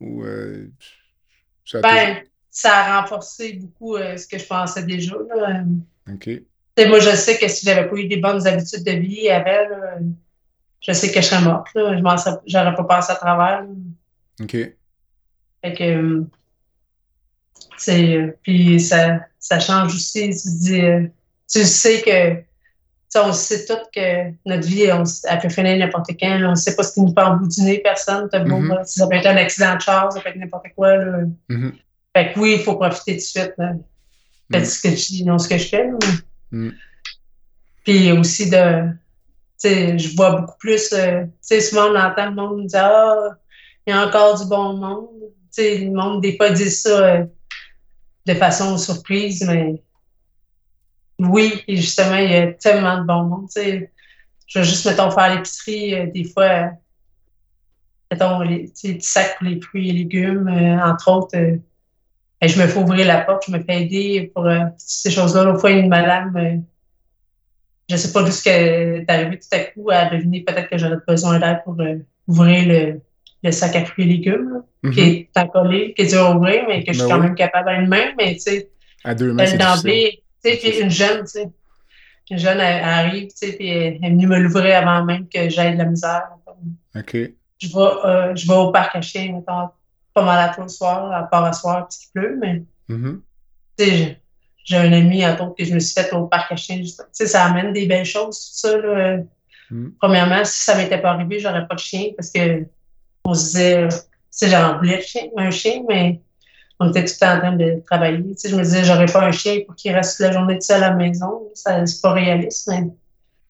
Speaker 1: Ou euh, ça a
Speaker 2: Ben, ça a renforcé beaucoup euh, ce que je pensais déjà. là.
Speaker 1: OK.
Speaker 2: Moi, je sais que si j'avais pas eu des bonnes habitudes de vie avant, là, je sais que je serais morte. Là. Je j'aurais pas passé à travers.
Speaker 1: OK.
Speaker 2: Fait que, euh, euh, puis ça, ça change aussi. Tu dis, tu sais que, on sait tout que notre vie, on, elle peut finir n'importe quand. là. On sait pas ce qui nous en bout du nez, personne. Beau,
Speaker 1: Mhm.
Speaker 2: si ça peut être un accident de char, ça peut être n'importe quoi. Là.
Speaker 1: Mhm.
Speaker 2: Fait que oui, il faut profiter tout de suite. Là. Faites
Speaker 1: Mhm.
Speaker 2: ce que je dis, non ce que je fais.
Speaker 1: Mhm.
Speaker 2: Puis aussi de, tu sais, je vois beaucoup plus, euh, tu sais, souvent on entend le monde dire, ah, il y a encore du bon monde. Tu sais, le monde, des fois, dit ça euh, de façon surprise, mais oui, et justement, il y a tellement de bon monde. Je vais juste, mettons, faire l'épicerie, euh, des fois, euh, mettons, les, petits sacs pour les fruits et légumes, euh, entre autres. euh, ben, je me fais ouvrir la porte, je me fais aider pour ces choses-là. L'autre fois, une madame, je sais pas d'où ce qu'elle est arrivé tout à coup à deviner peut-être que j'aurais besoin d'aide pour ouvrir le, le sac à fruits et légumes, là,
Speaker 1: Mhm.
Speaker 2: qui est encollé, qui est dur à ouvrir, mais que je suis
Speaker 1: Ben
Speaker 2: quand
Speaker 1: oui.
Speaker 2: même capable à une main, mais tu sais,
Speaker 1: À deux mains, c'est
Speaker 2: sais, puis une jeune, tu sais, une jeune, elle, elle arrive, tu sais, puis elle est venue me l'ouvrir avant même que j'aie de la misère.
Speaker 1: OK.
Speaker 2: Je vais, euh, je vais au parc à chiens, mettons, pas mal à toi le soir, à part à soir, parce qu'il pleut, mais
Speaker 1: Mhm.
Speaker 2: tu sais, j'ai- un ami, entre autres, que je me suis fait au parc à juste- Tu sais, ça amène des belles choses, tout ça. Là.
Speaker 1: Mm.
Speaker 2: Premièrement, si ça m'était pas arrivé, j'aurais pas de chien parce que on se disait, tu sais, j'en voulais chien, un chien, mais on était tout le temps en train de travailler. Tu sais, je me disais, j'aurais pas un chien pour qu'il reste toute la journée tout seul à la maison. Ça, c'est pas réaliste, mais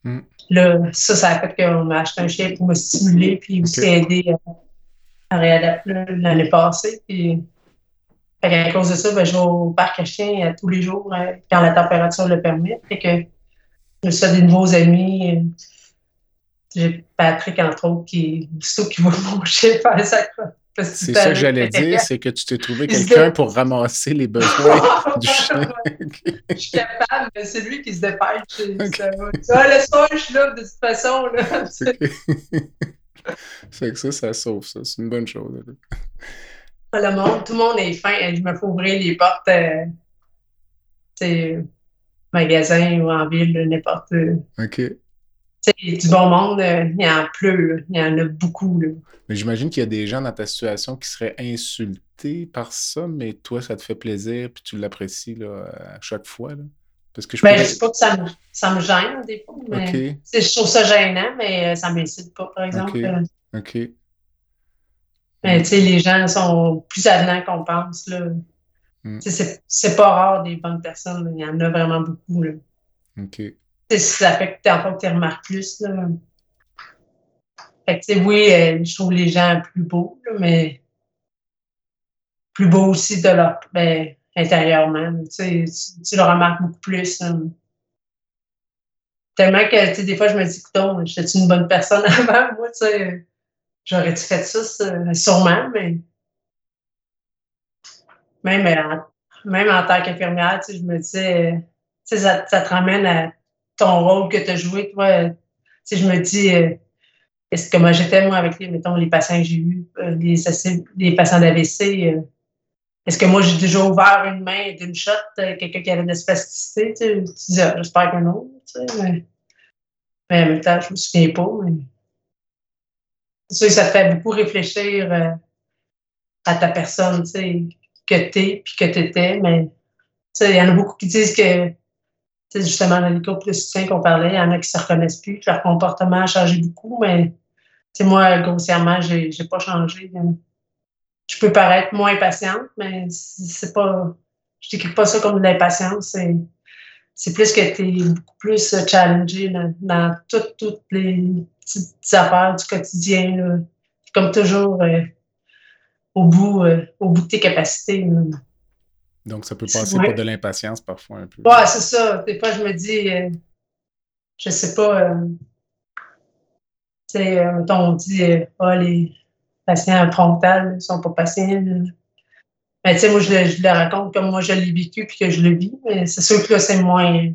Speaker 1: Mm.
Speaker 2: là, ça, ça a fait qu'on m'a acheté un chien pour me stimuler puis aussi aider à, à réadapter l'année passée. Puis, fait qu'à cause de ça, ben, je vais au parc à chiens euh, tous les jours euh, quand la température le permet. Fait que je me suis fait des nouveaux amis. J'ai Patrick, entre autres, qui, aussitôt qui voit mon chien faire ça. quoi.
Speaker 1: C'est ça que j'allais dire, c'est que tu t'es trouvé quelqu'un pour ramasser les besoins du chien.
Speaker 2: Je suis capable, mais c'est lui qui se dépêche. c'est- ça. Ah, laisse-moi, je suis là, de toute façon. Là.
Speaker 1: Fait que ça, ça sauve ça. C'est une bonne chose.
Speaker 2: Le monde, tout le monde est fin. Je me fais ouvrir les portes, euh, magasin ou en ville, n'importe où.
Speaker 1: OK.
Speaker 2: Tu sais, du bon monde, euh, il y en pleut. Il y en a beaucoup. Là.
Speaker 1: Mais j'imagine qu'il y a des gens dans ta situation qui seraient insultés par ça, mais toi, ça te fait plaisir puis tu l'apprécies là, à chaque fois. Là. Parce que je
Speaker 2: Ben,
Speaker 1: pourrais-
Speaker 2: je sais pas que ça me, ça me gêne des fois, mais je trouve ça gênant, mais euh, ça m'incite pas, par exemple.
Speaker 1: Ok.
Speaker 2: Euh,
Speaker 1: OK.
Speaker 2: Mais tu sais, les gens sont plus avenants qu'on pense. Là.
Speaker 1: Mm.
Speaker 2: C'est, c'est pas rare des bonnes personnes. Il y en a vraiment beaucoup. Là.
Speaker 1: OK.
Speaker 2: Ça fait que t'en tu remarques plus. Là. Fait que, oui, euh, je trouve les gens plus beaux, mais plus beaux aussi de leur, ben, intérieurement. Tu, le remarques beaucoup plus. là. Tellement que, des fois, je me dis, écoute, j'étais une bonne personne avant, moi, tu sais. J'aurais-tu fait ça? Sûrement, mais même en, même en tant qu'infirmière, je me sais, ça, ça te ramène à ton rôle que tu as joué, toi. sais, je me dis, euh, est-ce que moi j'étais, moi, avec les, mettons, les patients que j'ai eus, euh, les, les patients d'AVC, euh, est-ce que moi j'ai déjà ouvert une main d'une shot, quelqu'un qui avait de la spasticité, tu sais, ah, j'espère que non, tu sais, mais, mais en même temps, je me souviens pas, mais que ça te fait beaucoup réfléchir à ta personne, tu sais, que t'es puis que t'étais, mais tu sais, il y en a beaucoup qui disent que, sais, justement, dans les groupes de soutien qu'on parlait, il y en a qui se reconnaissent plus, leur comportement a changé beaucoup, mais, moi, grossièrement, j'ai, j'ai pas changé. Je peux paraître moins patiente, mais c'est pas, je décris pas ça comme de l'impatience, c'est, c'est plus que tu es beaucoup plus challengé dans, dans toutes, toutes les petites affaires du quotidien. Là. Comme toujours, euh, au, bout, euh, au bout de tes capacités. là.
Speaker 1: Donc, ça peut passer
Speaker 2: Ouais.
Speaker 1: pour de l'impatience parfois un peu.
Speaker 2: Ouais, c'est ça. Des fois, je me dis, euh, je sais pas, euh, tu sais, euh, on dit, ah, les patients frontales ne sont pas patients. là. Mais tu sais, moi, je le, je le raconte comme moi, je l'ai vécu puis que je le vis. Mais c'est sûr que là, c'est moins,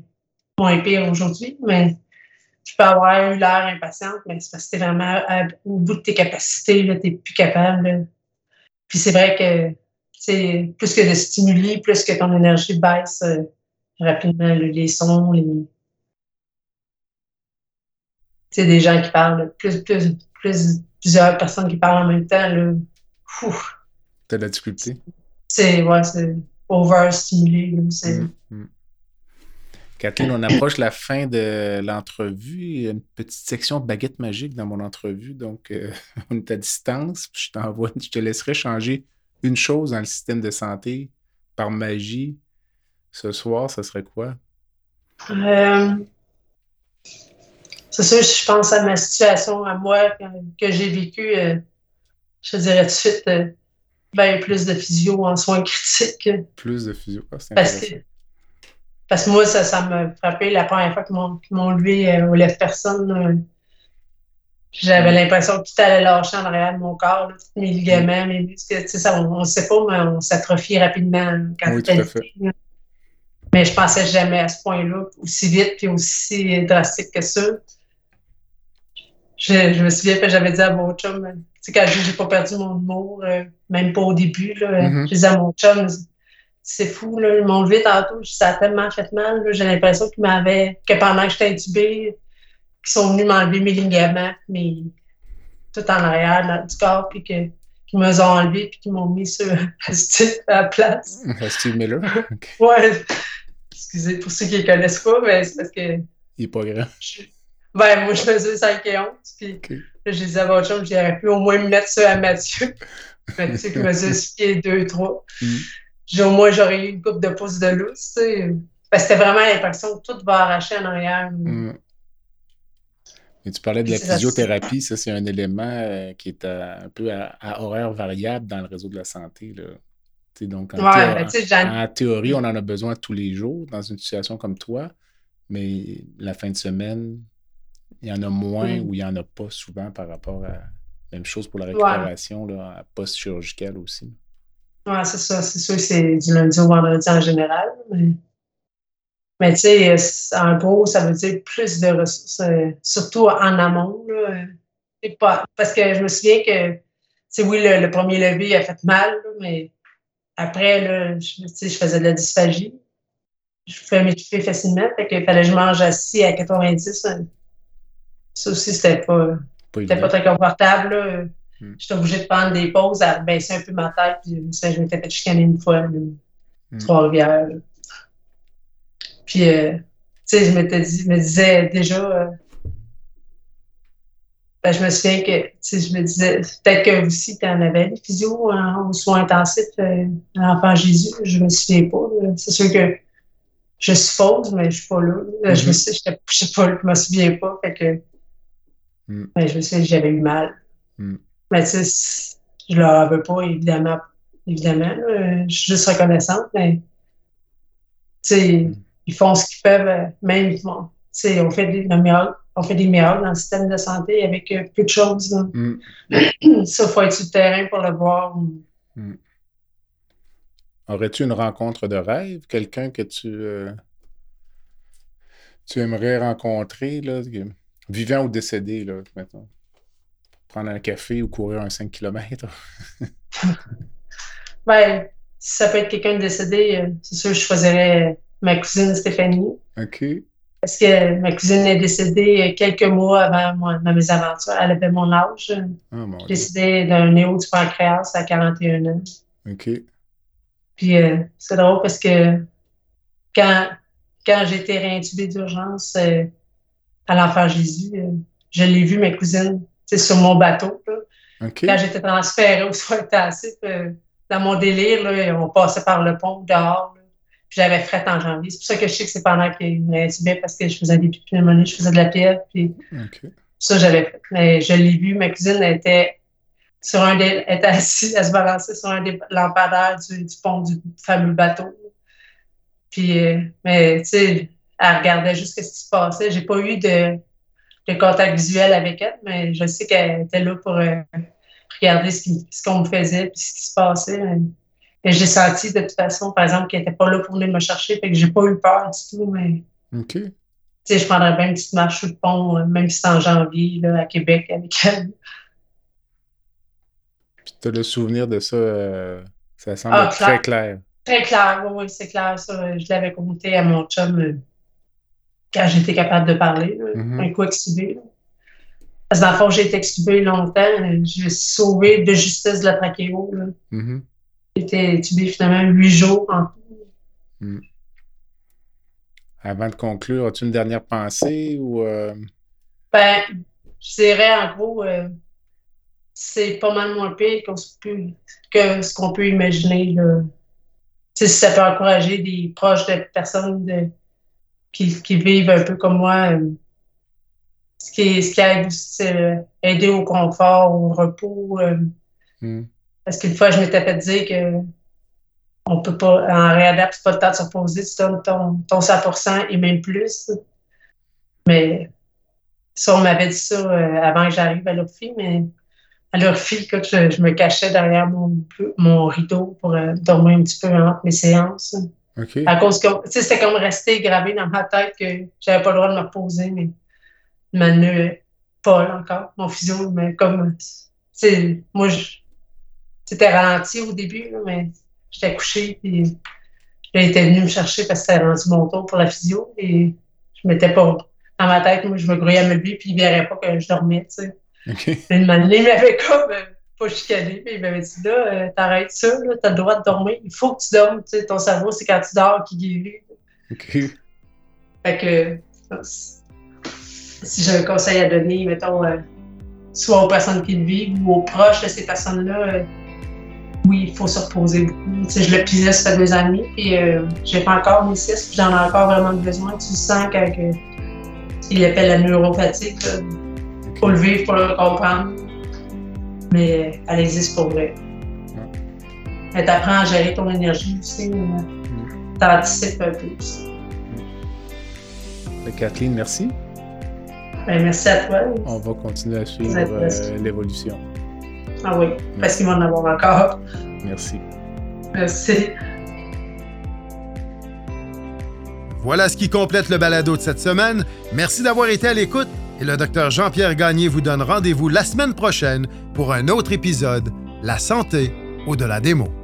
Speaker 2: moins pire aujourd'hui. Mais je peux avoir eu l'air impatiente, mais c'est parce que t'es vraiment à- au bout de tes capacités, tu n'es plus capable. là. Puis c'est vrai que sais, plus que de stimuli, plus que ton énergie baisse euh, rapidement, les sons, les. Sais, des gens qui parlent, plus, plus, plus, plusieurs personnes qui parlent en même temps, là.
Speaker 1: T'as de la difficulté?
Speaker 2: c'est, ouais, c'est overstimulé, c'est-
Speaker 1: Mm, mm. Kathleen, on approche la fin de l'entrevue. Il y a une petite section baguette magique dans mon entrevue. Donc, euh, on est à distance. puis Je t'envoie, je te laisserai changer une chose dans le système de santé par magie. Ce soir, ça serait quoi?
Speaker 2: Euh, c'est sûr, si je pense à ma situation, à moi, que, que j'ai vécue, euh, je dirais tout de suite, euh, ben, plus de physio en soins critiques.
Speaker 1: Plus de physio. Ah, c'est
Speaker 2: Parce que, parce que moi, ça, ça m'a frappé la première fois qu'ils m'ont, levé euh, au lève-personne. J'avais l'impression que tout allait lâcher en arrière de mon corps, là, mes ligaments, mes muscles. Tu sais, ça, on ne sait pas, mais on s'atrophie rapidement quand
Speaker 1: Oui, tout à fait.
Speaker 2: Mais je pensais jamais à ce point-là, aussi vite puis aussi drastique que ça. Je, je me souviens que j'avais dit à mon chum, tu sais, quand j'ai pas perdu mon humour, euh, même pas au début, là, euh,
Speaker 1: Mhm.
Speaker 2: je disais à mon chum, c'est fou, là, ils m'ont levé tantôt, ça a tellement fait mal, j'ai l'impression qu'ils m'avaient, que pendant que j'étais intubée, qu'ils sont venus m'enlever mes ligaments, mes, tout en arrière dans- du corps, puis que, qu'ils me ont enlevés, puis qu'ils m'ont mis sur Steve à la place.
Speaker 1: Ah, Steve Miller? Ok.
Speaker 2: Ouais, excusez pour ceux qui ne connaissent pas, mais c'est parce que
Speaker 1: Il est pas grand.
Speaker 2: je- ben, moi, je faisais 5 et 11, puis
Speaker 1: Ok.
Speaker 2: là, je disais à votre chum, j'aurais pu au moins me mettre ça à Mathieu. Mathieu qui mesure 6 pieds 2, 3.
Speaker 1: Mm.
Speaker 2: Au moins, j'aurais eu une coupe de pouces de lousse, tu sais. Que c'était vraiment l'impression que tout va arracher en arrière.
Speaker 1: Mm. Et tu parlais de la physiothérapie, ça c'est un élément euh, qui est à- un peu à, à horaire variable dans le réseau de la santé. Là. Donc, en,
Speaker 2: Ouais,
Speaker 1: théorie, on en a besoin tous les jours dans une situation comme toi, mais la fin de semaine, il y en a moins
Speaker 2: Mm.
Speaker 1: ou il n'y en a pas souvent par rapport à. Même chose pour la récupération là, post-chirurgicale aussi.
Speaker 2: Ouais, c'est ça. C'est sûr que c'est du lundi au vendredi en général. Mais, mais tu sais, en gros, ça veut dire plus de ressources, euh, surtout en amont. Là, pas, parce que je me souviens que, tu oui, le, le premier lever a fait mal, là, mais après, là, je, tu sais, je faisais de la dysphagie. Je pouvais m'étouffer facilement. Fait qu'il fallait que je mange assis à 90. hein. Ça aussi, c'était pas.
Speaker 1: Pas
Speaker 2: pas très confortable. Là.
Speaker 1: Mm.
Speaker 2: J'étais obligée de prendre des pauses, à baisser un peu ma tête. Puis ça, je m'étais fait chicaner une fois, là,
Speaker 1: Mm.
Speaker 2: Trois-Rivières. Puis, euh, tu sais, je m'étais dit, me disais déjà, euh, ben, je me souviens que, tu sais, je me disais, peut-être que aussi, tu en avais des physio en, aux soins intensifs, euh, l'enfant Jésus, je me souviens pas. C'est sûr que je fausse, mais je suis pas là. Je me
Speaker 1: Mhm.
Speaker 2: je, sais pas, je me souviens pas, fait que,
Speaker 1: Mm.
Speaker 2: ben, je me souviens que j'avais eu mal.
Speaker 1: Mm.
Speaker 2: Mais tu sais, je leur veux pas, évidemment, évidemment, là. je suis juste reconnaissante, mais, tu sais,
Speaker 1: Mm.
Speaker 2: Ils font ce qu'ils peuvent, euh, même, on fait des, le miracle- on fait des miracles dans le système de santé avec euh, peu de choses.
Speaker 1: Mm.
Speaker 2: Ça, faut être sur le terrain pour le voir.
Speaker 1: Aurais-tu une rencontre de rêve? Quelqu'un que tu, euh, tu aimerais rencontrer, là, vivant ou décédé, là? Prendre un café ou courir un 5 km?
Speaker 2: Ben, si ça peut être quelqu'un de décédé, c'est sûr que je choisirais ma cousine Stéphanie.
Speaker 1: OK.
Speaker 2: Parce que ma cousine est décédée euh, quelques mois avant moi, ma mésaventure. Elle avait mon âge.
Speaker 1: Ah, mon Dieu.
Speaker 2: Décédée d'un néo du pancréas à 41 ans.
Speaker 1: OK.
Speaker 2: Puis euh, c'est drôle parce que quand, quand j'ai été réintubée d'urgence euh, à l'Enfant Jésus, euh, je l'ai vu, ma cousine, sur mon bateau. Là.
Speaker 1: OK.
Speaker 2: Quand j'étais transférée soins intensifs, euh, dans mon délire, là, on passait par le pont dehors. là. Puis j'avais fret en janvier. C'est pour ça que je sais que c'est pendant qu'il me réintubait parce que je faisais des pneumonies, je faisais de la fièvre. Puis ça, j'avais fait. Mais je l'ai vu, ma cousine était sur un était assise, elle se balançait sur un des lampadaires du, du pont du fameux bateau. Puis, euh, mais tu sais, elle regardait juste ce qui se passait. J'ai pas eu de, de contact visuel avec elle, mais je sais qu'elle était là pour euh, regarder ce qu'on me faisait puis ce qui se passait. Mais j'ai senti de toute façon, par exemple, qu'elle était pas là pour venir me chercher, fait que j'ai pas eu peur du tout, mais
Speaker 1: OK.
Speaker 2: tu sais, je prendrais bien une petite marche sur le pont, euh, même si c'est en janvier, là, à Québec, avec elle.
Speaker 1: Puis tu as le souvenir de ça, euh, ça semble
Speaker 2: Ah,
Speaker 1: très
Speaker 2: clair. Très clair, oui, oui, c'est clair. Ça, je l'avais compté à mon chum euh, quand j'étais capable de parler, là,
Speaker 1: Mhm.
Speaker 2: un coup extubé. là. Parce que dans le fond, j'ai été extubée longtemps. J'ai sauvé de justesse de la trachéo. Été extubée finalement huit jours en tout.
Speaker 1: Avant de conclure, as-tu une dernière pensée ou. euh,
Speaker 2: Ben, je dirais en gros, euh, c'est pas mal moins pire peut- que ce qu'on peut imaginer. Là. Si ça peut encourager des proches de personnes de- qui, qui vivent un peu comme moi, euh, ce, qui, ce qui aide aussi, c'est aider au confort, au repos.
Speaker 1: hmm,
Speaker 2: parce qu'une fois, je m'étais fait dire que on peut pas, en réadapte, c'est pas le temps de se reposer, tu donnes ton, ton 100% et même plus. Mais ça, on m'avait dit ça euh, avant que j'arrive à l'ORFI, mais à l'ORFI, je, je me cachais derrière mon, mon rideau pour euh, dormir un petit peu entre mes séances. À cause que, c'était comme resté gravé dans ma tête que j'avais pas le droit de me reposer, mais Manu, Paul encore, mon physio, mais comme, tu sais, moi, je- c'était ralenti au début, là, mais j'étais couché, puis il était venu me chercher parce que c'était rendu mon tour pour la physio, et je m'étais pas, dans ma tête, moi, je me grouillais à me lui, puis il verrait pas que je dormais, tu sais.
Speaker 1: OK.
Speaker 2: Puis Une année, il m'avait comme euh, pas chicané, mais il m'avait dit là, euh, t'arrêtes ça, là, t'as le droit de dormir. Il faut que tu dormes, tu sais, ton cerveau, c'est quand tu dors qui guérit. Fait que si j'ai un conseil à donner, mettons, euh, soit aux personnes qui le vivent ou aux proches de ces personnes-là, euh, oui, il faut se reposer beaucoup. Je le pisais, ça fait deux amis, puis euh, j'ai pas encore mes six, puis j'en ai encore vraiment besoin. Tu sens quand que, il appelle la neuropathique, là. faut le vivre pour le comprendre. Mais euh, elle existe pour vrai. Mais t'apprends à gérer ton énergie aussi. euh, T'anticipes un peu aussi.
Speaker 1: Fait que Kathleen, merci.
Speaker 2: Ben, merci à toi.
Speaker 1: On va continuer à suivre euh, l'évolution.
Speaker 2: Ah oui, parce qu'il va en avoir encore.
Speaker 1: Merci.
Speaker 2: Merci.
Speaker 3: Voilà ce qui complète le balado de cette semaine. Merci d'avoir été à l'écoute et le docteur Jean-Pierre Gagné vous donne rendez-vous la semaine prochaine pour un autre épisode La santé au-delà des mots.